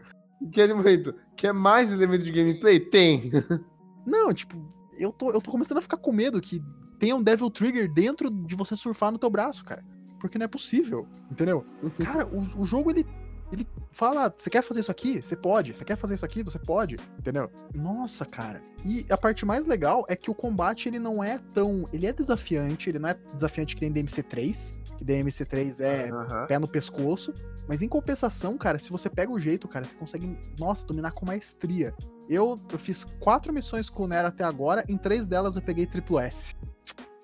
Aquele momento. Quer mais elemento de gameplay? Tem. Não, tipo, eu tô, eu tô começando a ficar com medo que tenha um Devil Trigger dentro de você surfar no teu braço, cara. Porque não é possível, entendeu? Uhum. Cara, o, o jogo, ele, ele fala, você quer fazer isso aqui? Você pode. Você quer fazer isso aqui? Você pode, entendeu? Nossa, cara. E a parte mais legal é que o combate, ele não é tão... Ele é desafiante, ele não é desafiante que nem DMC3, que DMC3 é uhum. pé no pescoço, mas em compensação, cara, se você pega o jeito, cara, você consegue, nossa, dominar com maestria. Eu, eu fiz quatro missões com o Nero até agora, em três delas eu peguei triplo S.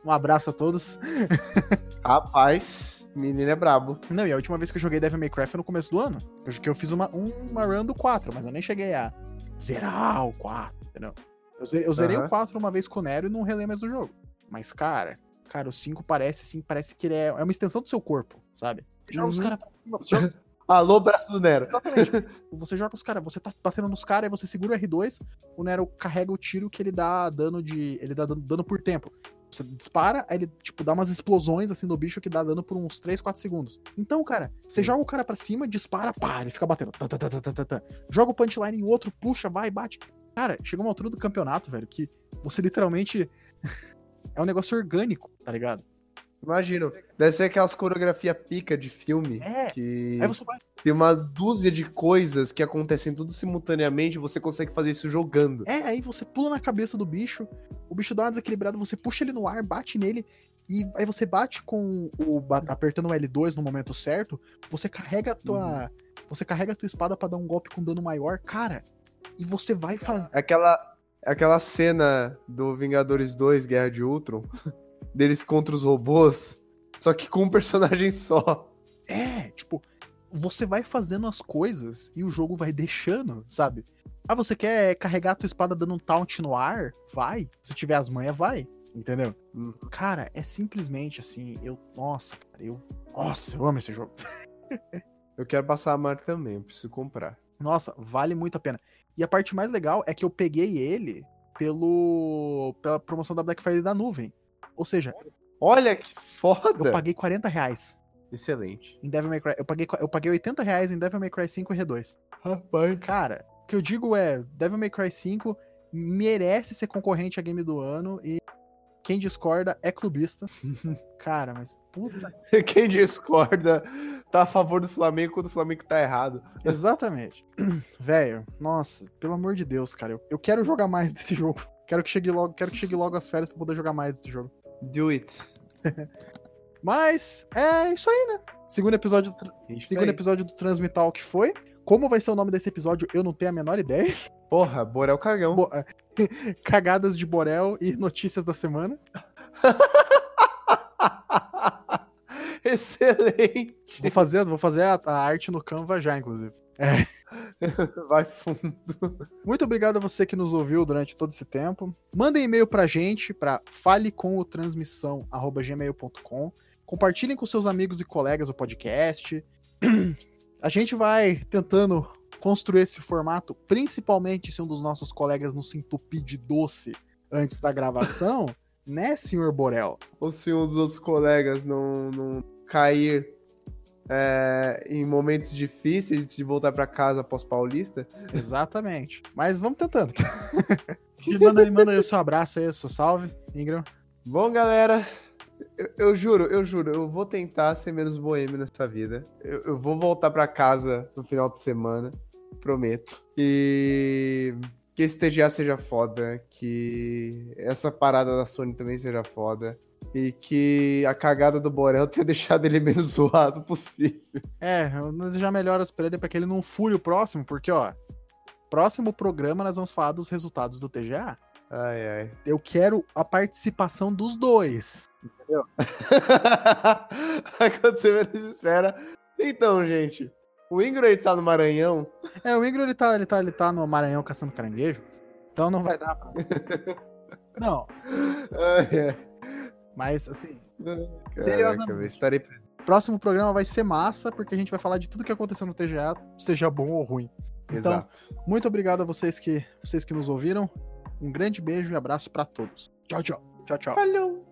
Um abraço a todos. Rapaz, menino é brabo. Não, e a última vez que eu joguei Devil May Cry foi no começo do ano. Que eu fiz uma, uma run do 4, mas eu nem cheguei a zerar o 4, entendeu? Eu zerei, eu zerei uhum. o 4 uma vez com o Nero e não relei mais do jogo. Mas, cara, cara, o 5 parece assim, parece que ele é, é uma extensão do seu corpo, sabe? Joga uhum. os caras. Alô, braço do Nero. Exatamente. você joga os caras, você tá batendo nos caras, aí você segura o R2, o Nero carrega o tiro que ele dá dano de. Ele dá dano por tempo. Você dispara, aí ele, tipo, dá umas explosões, assim, no bicho que dá dano por uns 3, 4 segundos. Então, cara, você joga o cara pra cima, dispara, pá, ele fica batendo. Tá, tá, tá, tá, joga o punchline em outro, puxa, vai, bate. Cara, chega uma altura do campeonato, velho, que você literalmente. é um negócio orgânico, tá ligado? Imagino. Deve ser aquelas coreografia pica de filme. É. Que aí você vai. Tem uma dúzia de coisas que acontecem tudo simultaneamente e você consegue fazer isso jogando. É, aí você pula na cabeça do bicho, o bicho dá uma desequilibrada, você puxa ele no ar, bate nele, e aí você bate com o. apertando o L2 no momento certo, você carrega a tua. Uhum. Você carrega a tua espada para dar um golpe com dano maior, cara. E você vai fazer. Aquela. Aquela cena do Vingadores 2, Guerra de Ultron. deles contra os robôs, só que com um personagem só. É, tipo, você vai fazendo as coisas e o jogo vai deixando, sabe? Ah, você quer carregar a tua espada dando um taunt no ar? Vai. Se tiver as manhas, vai. Entendeu? Uhum. Cara, é simplesmente assim, eu. Nossa, cara, eu. Nossa, eu amo esse jogo. eu quero passar a marca também, eu preciso comprar. Nossa, vale muito a pena. E a parte mais legal é que eu peguei ele pelo pela promoção da Black Friday da nuvem. Ou seja, olha que foda! Eu paguei 40 reais. Excelente. Em Devil May Cry. Eu paguei, eu paguei 80 reais em Devil May Cry 5 e R2. Rapaz. Cara, o que eu digo é: Devil May Cry 5 merece ser concorrente a game do ano e quem discorda é clubista. Cara, mas puta. Quem discorda tá a favor do Flamengo quando o Flamengo tá errado. Exatamente. Velho, nossa, pelo amor de Deus, cara. Eu, eu quero jogar mais desse jogo. Quero que chegue logo, quero que chegue logo as férias pra poder jogar mais esse jogo. Do it. Mas é isso aí, né? Segundo episódio, segundo episódio do Transmital que foi. Como vai ser o nome desse episódio, eu não tenho a menor ideia. Porra, Borel Cagão. Bo Cagadas de Borel e notícias da semana. Excelente. Vou fazer, vou fazer a, a arte no Canva já, inclusive. É. Vai fundo. Muito obrigado a você que nos ouviu durante todo esse tempo. Mandem e-mail pra gente para falecomotransmissão@gmail.com. Compartilhem com seus amigos e colegas o podcast. A gente vai tentando construir esse formato, principalmente se um dos nossos colegas não se entupir de doce antes da gravação, né, senhor Borel? Ou se um dos outros colegas não, não cair é, em momentos difíceis de voltar para casa após Paulista. Exatamente. Mas vamos tentando. manda aí, manda aí o seu abraço aí, o seu salve, Ingram. Bom, galera, eu, eu, juro, eu juro, eu vou tentar ser menos boêmio nessa vida. Eu, eu vou voltar para casa no final de semana, prometo. E que esse TGA seja foda, que essa parada da Sony também seja foda. E que a cagada do Borel tenha deixado ele menos zoado possível. É, eu desejar melhoras pra ele pra que ele não fure o próximo, porque, ó, próximo programa nós vamos falar dos resultados do TGA. Ai, ai. Eu quero a participação dos dois. Entendeu? Quando você menos espera. Então, gente, o Ingrid ele tá no Maranhão. É, o Ingrid ele tá, ele, tá, ele tá no Maranhão caçando caranguejo. Então não vai dar pra. não. Ai, ai. Mas, assim. Caraca, eu estarei. Próximo programa vai ser massa, porque a gente vai falar de tudo que aconteceu no TGA, seja bom ou ruim. Então, Exato. muito obrigado a vocês que, vocês que nos ouviram. Um grande beijo e abraço para todos. Tchau, tchau. Tchau, tchau. Falou.